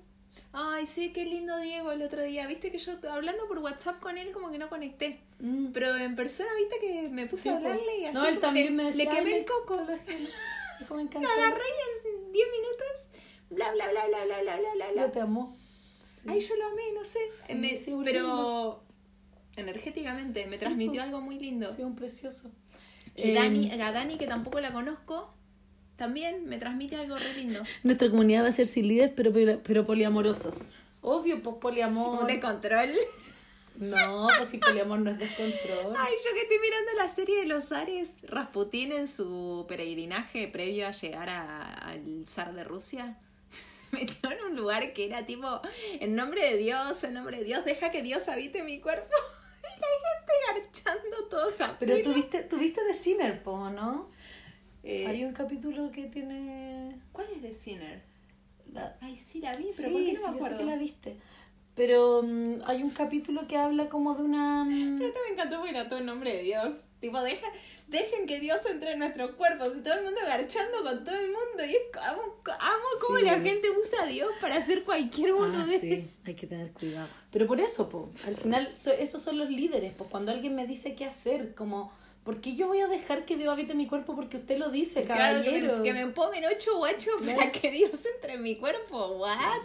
Ay, sí, qué lindo Diego el otro día. Viste que yo hablando por WhatsApp con él como que no conecté. Mm. Pero en persona, viste que me puse a hablarle y así. No, él también me decía, Le quemé el coco. La Dijo, me encantó. La agarré en 10 minutos. Bla, bla, bla, bla, bla, bla, bla, bla. Yo te amó. Sí. Ay, yo lo amé, no sé. Sí, eh, me, pero energéticamente me transmitió algo muy lindo. Sí, un precioso. Y Eh, Dani, a Dani, que tampoco la conozco, también me transmite algo re lindo. Nuestra comunidad va a ser sin líderes, pero, pero poliamorosos. Obvio, pues poliamor. Un de control. No, pues si poliamor no es descontrol. Ay, yo que estoy mirando la serie de los Ares, Rasputín en su peregrinaje previo a llegar a- al zar de Rusia, se metió en un lugar que era tipo, en nombre de Dios, en nombre de Dios, deja que Dios habite mi cuerpo. Y la gente garchando todos a Pero tuviste, tuviste The Sinner, po, ¿no? Eh, Hay un capítulo que tiene... ¿Cuál es de Sinner? La... Ay, sí, la vi, pero sí, ¿por qué no sí, me yo sé acuerdo? que la viste. Pero mm, hay un capítulo que habla como de una... mm, Pero esto me encantó porque era todo en nombre de Dios. Tipo, deja, dejen que Dios entre en nuestros cuerpos y todo el mundo garchando con todo el mundo. Y es, amo, amo cómo Sí. la gente usa a Dios para hacer cualquier uno Ah, de sí, esos. hay que tener cuidado. Pero por eso, po, al final, so- esos son los líderes. Pues cuando alguien me dice qué hacer, como, ¿por qué yo voy a dejar que Dios habite mi cuerpo porque usted lo dice, Claro, que caballero? me, que me empomen ocho guachos Claro. para que Dios entre en mi cuerpo. ¿What?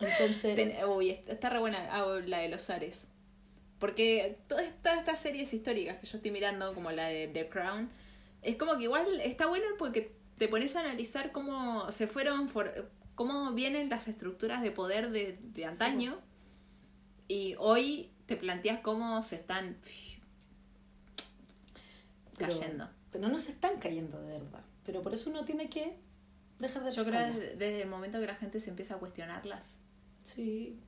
Entonces, Ten- uy, está re buena ah, la de los Ares. Porque todas estas series históricas que yo estoy mirando, como la de The Crown, es como que igual está buena porque te pones a analizar cómo se fueron, for- cómo vienen las estructuras de poder de, de antaño. Y hoy te planteas cómo se están pero- cayendo. Pero no se están cayendo de verdad. Pero por eso uno tiene que dejar de Yo creo desde, desde el momento que la gente se empieza a cuestionarlas. Sí.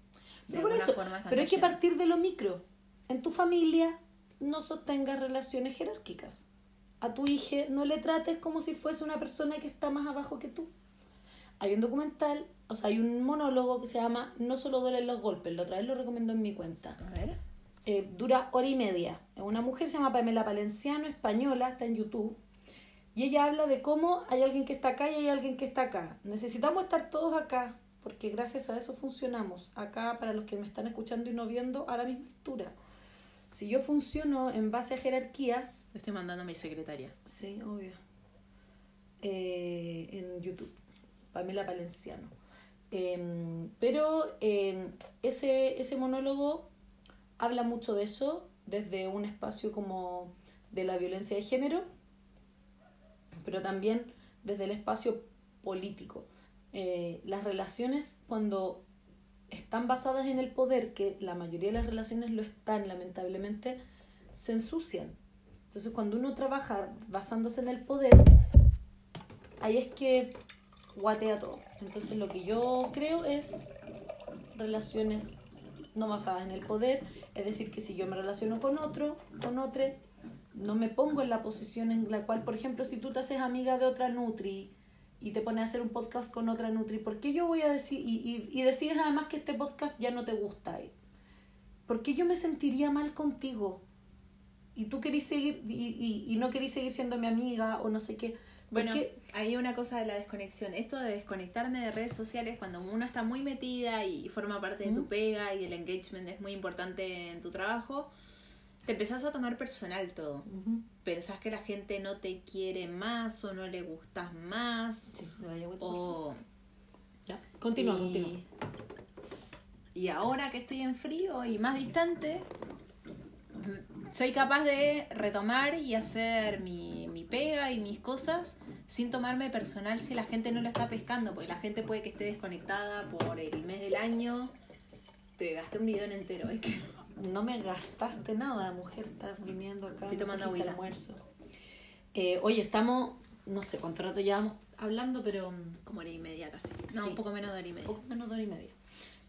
De Pero, por eso, pero hay que partir de lo micro. En tu familia no sostengas relaciones jerárquicas. A tu hija no le trates como si fuese una persona que está más abajo que tú. Hay un documental, o sea, hay un monólogo que se llama No solo duelen los golpes, la otra vez lo recomiendo en mi cuenta. A ver. Eh, dura hora y media. Es Una mujer se llama Pamela Palenciano, española, está en YouTube. Y ella habla de cómo hay alguien que está acá y hay alguien que está acá. Necesitamos estar todos acá, porque gracias a eso funcionamos. Acá, para los que me están escuchando y no viendo, a la misma altura. Si yo funciono en base a jerarquías, estoy mandando a mi secretaria. Sí, obvio. Eh, en YouTube, Pamela Palenciano. Em, pero em, ese, ese monólogo habla mucho de eso, desde un espacio como de la violencia de género, pero también desde el espacio político. Eh, las relaciones cuando están basadas en el poder, que la mayoría de las relaciones lo están lamentablemente, se ensucian. Entonces cuando uno trabaja basándose en el poder, ahí es que guatea todo. Entonces lo que yo creo es relaciones no basadas en el poder, es decir, que si yo me relaciono con otro, con otro, no me pongo en la posición en la cual, por ejemplo, si tú te haces amiga de otra Nutri y te pones a hacer un podcast con otra Nutri, ¿por qué yo voy a decir, y, y, y decides además que este podcast ya no te gusta? ¿Por qué yo me sentiría mal contigo? Y tú querís seguir, y, y, y no querís seguir siendo mi amiga o no sé qué. ¿Por Bueno, qué? hay una cosa de la desconexión. Esto de desconectarme de redes sociales cuando uno está muy metida y forma parte de tu pega y el engagement es muy importante en tu trabajo, te empezás a tomar personal todo. Ujú. Pensás que la gente no te quiere más o no le gustas más Sí, o... Ya, continúa, y, continúa. y ahora que estoy en frío y más distante, soy capaz de retomar y hacer mi, mi pega y mis cosas sin tomarme personal si la gente no lo está pescando, porque la gente puede que esté desconectada por el mes del año. Te gasté un bidón entero, ¿eh? No me gastaste nada, mujer, estás viniendo acá. Estoy tomando agüita. almuerzo. Eh, oye, estamos, no sé cuánto rato llevamos hablando, pero Como hora y media casi. Sí. No, un poco menos de hora y un media. poco menos de hora y media.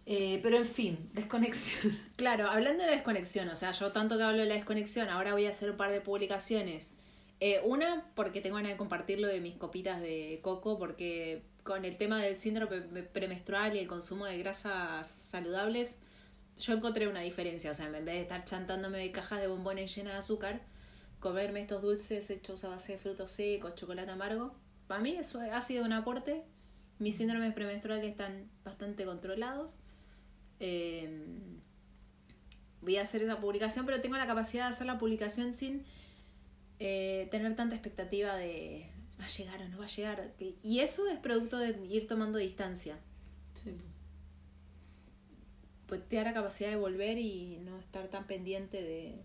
Eh, pero en fin, desconexión. Claro, hablando de la desconexión, o sea, yo tanto que hablo de la desconexión, ahora voy a hacer un par de publicaciones. Eh, una, porque tengo ganas de compartirlo de mis copitas de coco, porque con el tema del síndrome pre- premenstrual y el consumo de grasas saludables, yo encontré una diferencia. O sea, en vez de estar chantándome cajas de bombones llenas de azúcar, comerme estos dulces hechos a base de frutos secos, chocolate amargo, para mí eso ha sido un aporte. Mis síndromes premenstruales están bastante controlados. Eh, voy a hacer esa publicación, pero tengo la capacidad de hacer la publicación sin eh, tener tanta expectativa de va a llegar o no va a llegar. Y eso es producto de ir tomando distancia. Sí. Pues te da la capacidad de volver y no estar tan pendiente de...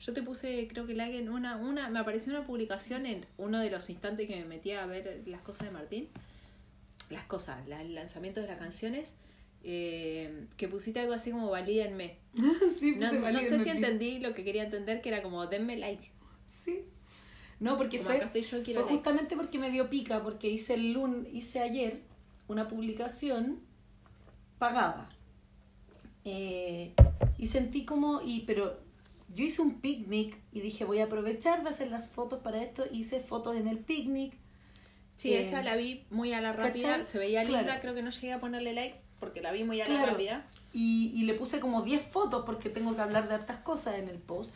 Yo te puse, creo que like en una, una, me apareció una publicación en uno de los instantes que me metí a ver las cosas de Martín. Las cosas, la- el lanzamiento de las canciones. eh, que pusiste algo así como valídenme. sí, No, puse no valídenme, sé si entendí lo que quería entender, que era como denme like. Sí. No, porque Como fue, yo, fue like. justamente porque me dio pica, porque hice el lun, hice ayer una publicación pagada. Eh, y sentí como, y pero yo hice un picnic y dije voy a aprovechar de hacer las fotos para esto, hice fotos en el picnic. Sí, Eh, esa la vi muy a la rápida, ¿cachai? se veía linda, Claro. creo que no llegué a ponerle like porque la vi muy a la Claro. rápida. Y, y le puse como 10 fotos porque tengo que hablar de hartas cosas en el post.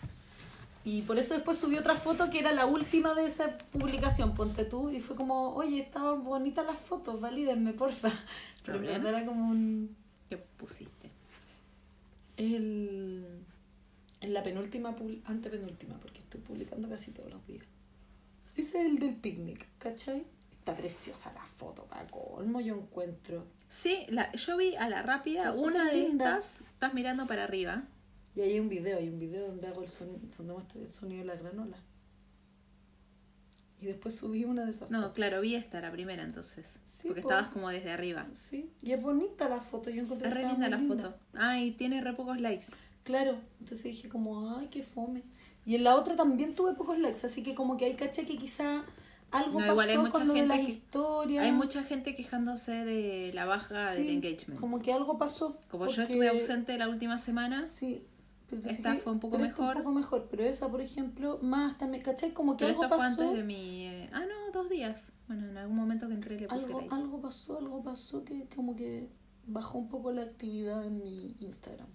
Y por eso después subí otra foto que era la última de esa publicación, ponte tú, y fue como, oye, estaban bonitas las fotos, valídenme, porfa. Pero en verdad era como un... ¿Qué pusiste? El, en la penúltima, antepenúltima, porque estoy publicando casi todos los días. Ese es el del picnic, ¿cachai? Está preciosa la foto, para colmo yo encuentro. Sí, la, yo vi a la rápida Está una de linda. estas, estás mirando para arriba. Y hay un video, hay un video donde hago el sonido, donde el sonido de la granola. Y después subí una de esas No, fotos. claro, vi esta, la primera entonces. Sí, porque po. estabas como desde arriba. Sí, y es bonita la foto, yo encontré Es re linda la foto. Ah, y tiene re pocos likes. Claro, entonces dije como, ay, qué fome. Y en la otra también tuve pocos likes, así que como que hay caché que quizá algo No, pasó igual hay mucha con lo de gente las que- historias. Hay mucha gente quejándose de la baja Sí, del engagement. Como, Como que algo pasó. yo porque- estuve ausente la última semana, Sí. Pero te Esta fue un poco pero mejor. Un poco mejor, pero esa, por ejemplo, más también, ¿cachai? Como que pero algo esta fue pasó. antes de mi... eh, Ah, no, dos días. Bueno, en algún momento que entré le puse algo, like. algo pasó, algo pasó que como que bajó un poco la actividad en mi Instagram.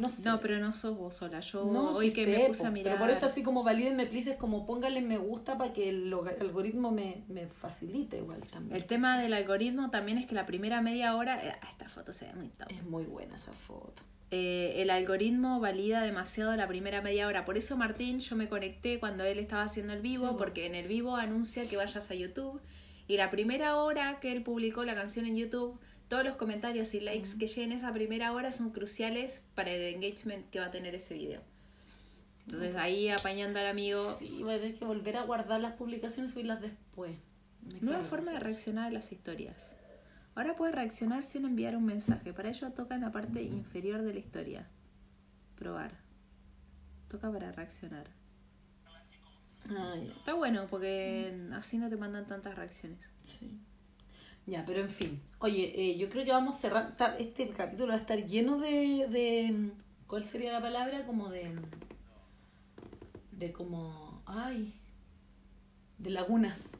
No sé. No, pero no sos vos sola. Yo No, hoy sí que sé, me puse po, a mirar... Pero por eso así como valídenme, please, es como pónganle me gusta para que el algoritmo me, me facilite igual también. El tema del algoritmo también es que la primera media hora... eh, esta foto se ve muy top. Es muy buena esa foto. Eh, el algoritmo valida demasiado la primera media hora. Por eso, Martín, yo me conecté cuando él estaba haciendo el vivo, Sí, porque en el vivo anuncia que vayas a YouTube. Y la primera hora que él publicó la canción en YouTube, todos los comentarios y likes que lleguen esa primera hora son cruciales para el engagement que va a tener ese video. Entonces ahí apañando al amigo. Sí, voy a tener que volver a guardar las publicaciones y subirlas después. Nueva forma de reaccionar a las historias. Ahora puedes reaccionar sin enviar un mensaje. Para ello toca en la parte inferior de la historia. Probar. Toca para reaccionar. Ya. Está bueno porque así no te mandan tantas reacciones. Sí. Ya, pero en fin. Oye, eh, yo creo que vamos a cerrar. Este capítulo va a estar lleno de, de. ¿Cuál sería la palabra? Como de. De como. Ay. De lagunas.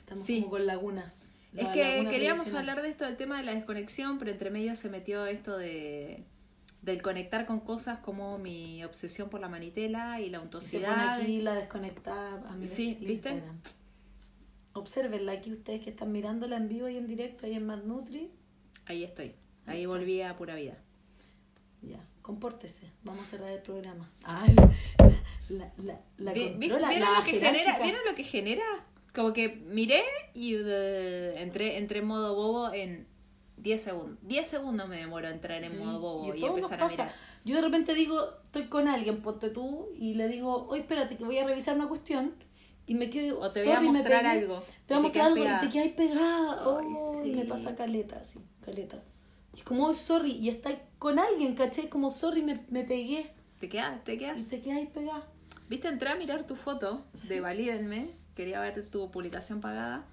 Estamos Sí. como con lagunas. Es que queríamos hablar de esto del tema de la desconexión, pero entre medio se metió esto de del conectar con cosas como mi obsesión por la manitela y la Y Se pone untosidad. aquí la desconectada a mi Sí, ¿viste? Instagram. Observenla aquí ustedes que están mirándola en vivo y en directo ahí en Mad Nutri. Ahí estoy. Ahí volví a pura vida. Ya, compórtese. Vamos a cerrar el programa. Ay, la, la, la ¿Vieron, lo que genera, ¿Vieron lo que genera? Como que miré y uh, entré, entré en modo bobo en 10 segundos. 10 segundos me demoró entrar Sí, en modo bobo y, nos empezar a mirar. Yo de repente digo, estoy con alguien, ponte tú, y le digo, oye, espérate, que voy a revisar una cuestión, y me quedo, O te voy a mostrar pegué. algo. Te voy a y mostrar algo pegada. y te quedas pegada. Ay, Oh, sí. y me pasa caleta, así, caleta. Y es como, "Ay, sorry, y estás con alguien, ¿cachai? Como, sorry, me, me pegué. ¿Te quedas? ¿Te Y quedas? te quedas pegada. ¿Viste? Entré a mirar tu foto Sí. de Valídenme. Quería ver tu publicación pagada.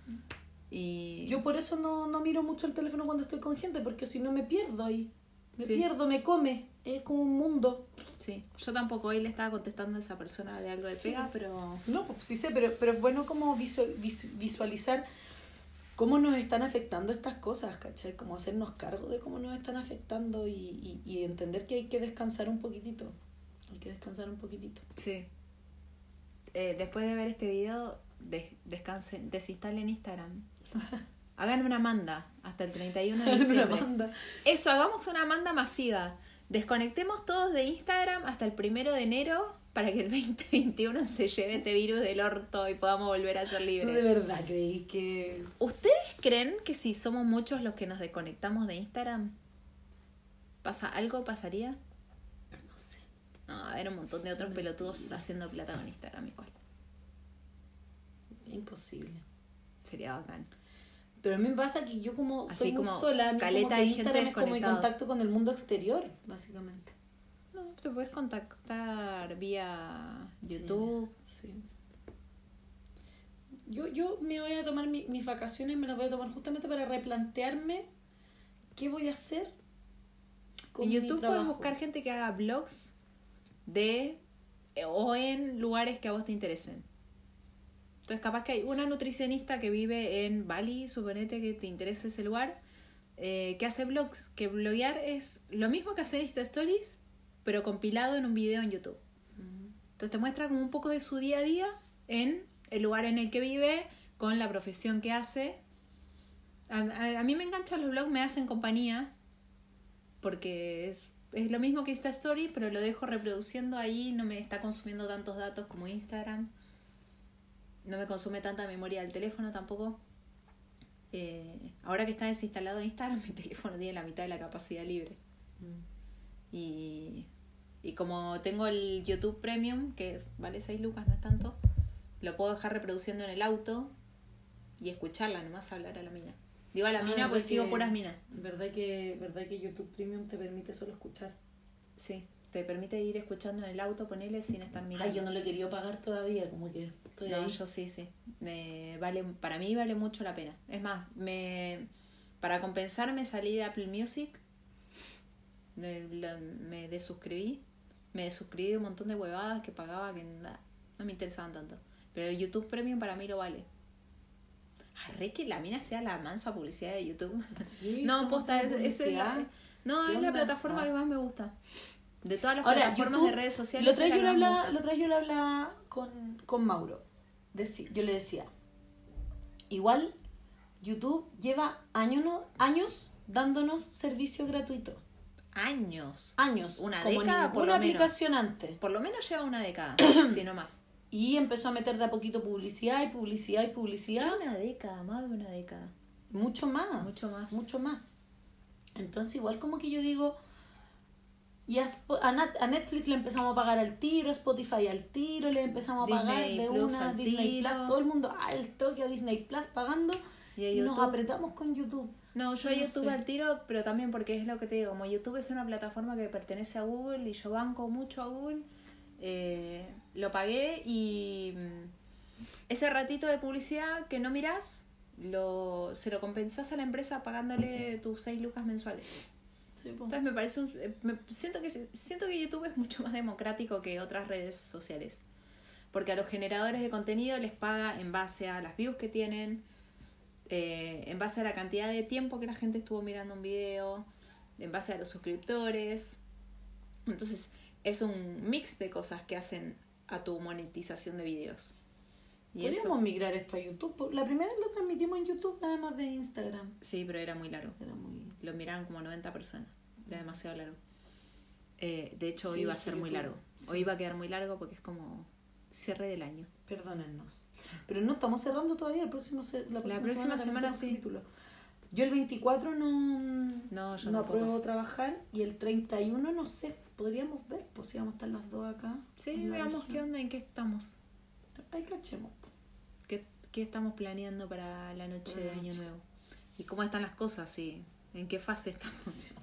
Y Yo por eso no, no miro mucho el teléfono cuando estoy con gente, porque si no me pierdo ahí. Me Sí. pierdo, me come. Es como un mundo. sí, yo tampoco hoy le estaba contestando a esa persona de algo de pega, pero No, pues sí sé, pero, pero es bueno como visual- vis- visualizar cómo nos están afectando estas cosas, ¿cachai? Como hacernos cargo de cómo nos están afectando y, y, y entender que hay que descansar un poquitito. Hay que descansar un poquitito. sí. Eh, después de ver este video, des- descansen, desinstalen Instagram. Hagan una manda hasta el 31 de Una diciembre. Eso, hagamos una manda masiva. Desconectemos todos de Instagram hasta el primero de enero para que el 2021 se lleve este virus del orto y podamos volver a ser ¿Tú de libres. verdad creí que...? ¿Ustedes creen que si somos muchos los que nos desconectamos de Instagram, pasa algo pasaría? No sé. No, a haber un montón de otros pelotudos haciendo plata con Instagram igual. Imposible. Sería bacán. Pero a mí me pasa que yo como Así soy muy como sola, a mí caleta como que Instagram es como mi contacto con el mundo exterior, básicamente. No, te puedes contactar vía YouTube. Sí. Yo, yo me voy a tomar mi- mis vacaciones, me las voy a tomar justamente para replantearme qué voy a hacer con En mi YouTube puedes buscar gente que haga blogs de o en lugares que a vos te interesen. Entonces, capaz que hay una nutricionista que vive en Bali, suponete que te interese ese lugar, eh, que hace blogs. Que bloguear es lo mismo que hacer Insta Stories, pero compilado en un video en YouTube. Mm. Entonces te muestra como un poco de su día a día en el lugar en el que vive, con la profesión que hace. A, a- a mí me enganchan los blogs, me hacen compañía, porque es, es lo mismo que Insta Story, pero lo dejo reproduciendo ahí, no me está consumiendo tantos datos como Instagram. No me consume tanta memoria del teléfono tampoco. Eh, ahora que está desinstalado Instagram, mi teléfono tiene la mitad de la capacidad libre. Mm. Y, y como tengo el YouTube Premium, que vale 6 lucas, no es tanto, lo puedo dejar reproduciendo en el auto y escucharla, nomás hablar a la mina. Digo a la Ah, mina, ¿verdad pues sigo que- puras minas. ¿Verdad que, ¿Verdad que YouTube Premium te permite solo escuchar? Sí, te permite ir escuchando en el auto, ponele sin estar mirando. Ay, yo no lo querido pagar todavía, como que estoy No, ahí. yo sí, sí. Me vale, para mí vale mucho la pena. Es más, me para compensar me salí de Apple Music, me, la- me desuscribí, me desuscribí de un montón de huevadas que pagaba que no me interesaban tanto. Pero el YouTube Premium para mí lo vale. Arre que la mina sea la mansa publicidad de YouTube. Sí, no, posta, es, haciendo es la, no, ¿Qué es la plataforma Ah. que más me gusta. De todas las Ahora, plataformas YouTube, de redes sociales. Lo otra yo lo hablaba con, con Mauro. Yo le decía, igual YouTube lleva años, no- años dándonos servicio gratuito. Años. Años. Una como década, por lo menos. aplicación antes. Por lo menos lleva una década, si no más. Y empezó a meter de a poquito publicidad y publicidad y publicidad. Una década, más de una década. Mucho más. Mucho más. Mucho más. Entonces, igual como que yo digo, y a, a Netflix le empezamos a pagar al tiro, a Spotify al tiro, le empezamos a pagar Disney de Plus una Disney tiro. Plus, todo el mundo al toque a Disney Plus pagando Y y, nos apretamos con YouTube. No, yo a YouTube sé. al tiro, pero también porque es lo que te digo, como YouTube es una plataforma que pertenece a Google y yo banco mucho a Google, eh, lo pagué y mm, ese ratito de publicidad que no mirás, lo, se lo compensás a la empresa pagándole tus 6 lucas mensuales. Entonces me parece un, eh, me- siento que siento que YouTube es mucho más democrático que otras redes sociales. Porque a los generadores de contenido les paga en base a las views que tienen, eh, en base a la cantidad de tiempo que la gente estuvo mirando un video, en base a los suscriptores. Entonces, es un mix de cosas que hacen a tu monetización de videos. Y Podríamos eso, migrar esto a YouTube. La primera lo transmitimos en YouTube, además de Instagram. sí, pero era muy largo. Era muy... Lo miraron como 90 personas. Era demasiado largo. Eh, de hecho, hoy iba a ser muy largo. Sí. Hoy iba a quedar muy largo porque es como cierre del año. Perdónennos. Pero no estamos cerrando todavía. El próximo se- la próxima, próxima semana, semana sí. capítulo. Yo el 24 no, No, yo no apruebo trabajar y el 31 no sé. Podríamos ver, pues si vamos a estar las dos acá. Sí, la veamos qué onda, en qué estamos. Ahí cachemos. ¿Qué, qué estamos planeando para la noche Para de Año noche. Nuevo? ¿Y cómo están las cosas? ¿Y en qué fase estamos?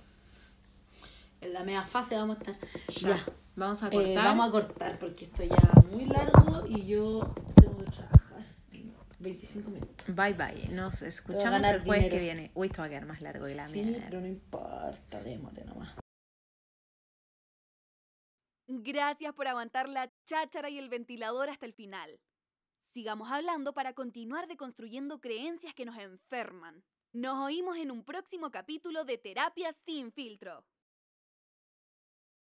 En la media fase vamos a estar. Ya. Ya. Vamos a Eh, cortar. vamos a cortar porque esto ya muy largo y yo tengo que trabajar. 25 minutos. Bye bye. Nos escuchamos el jueves dinero. que viene. Uy, esto va a quedar más largo que la sí, mierda. pero no importa, démosle nomás. Gracias por aguantar la cháchara y el ventilador hasta el final. Sigamos hablando para continuar deconstruyendo creencias que nos enferman. Nos oímos en un próximo capítulo de Terapia sin filtro.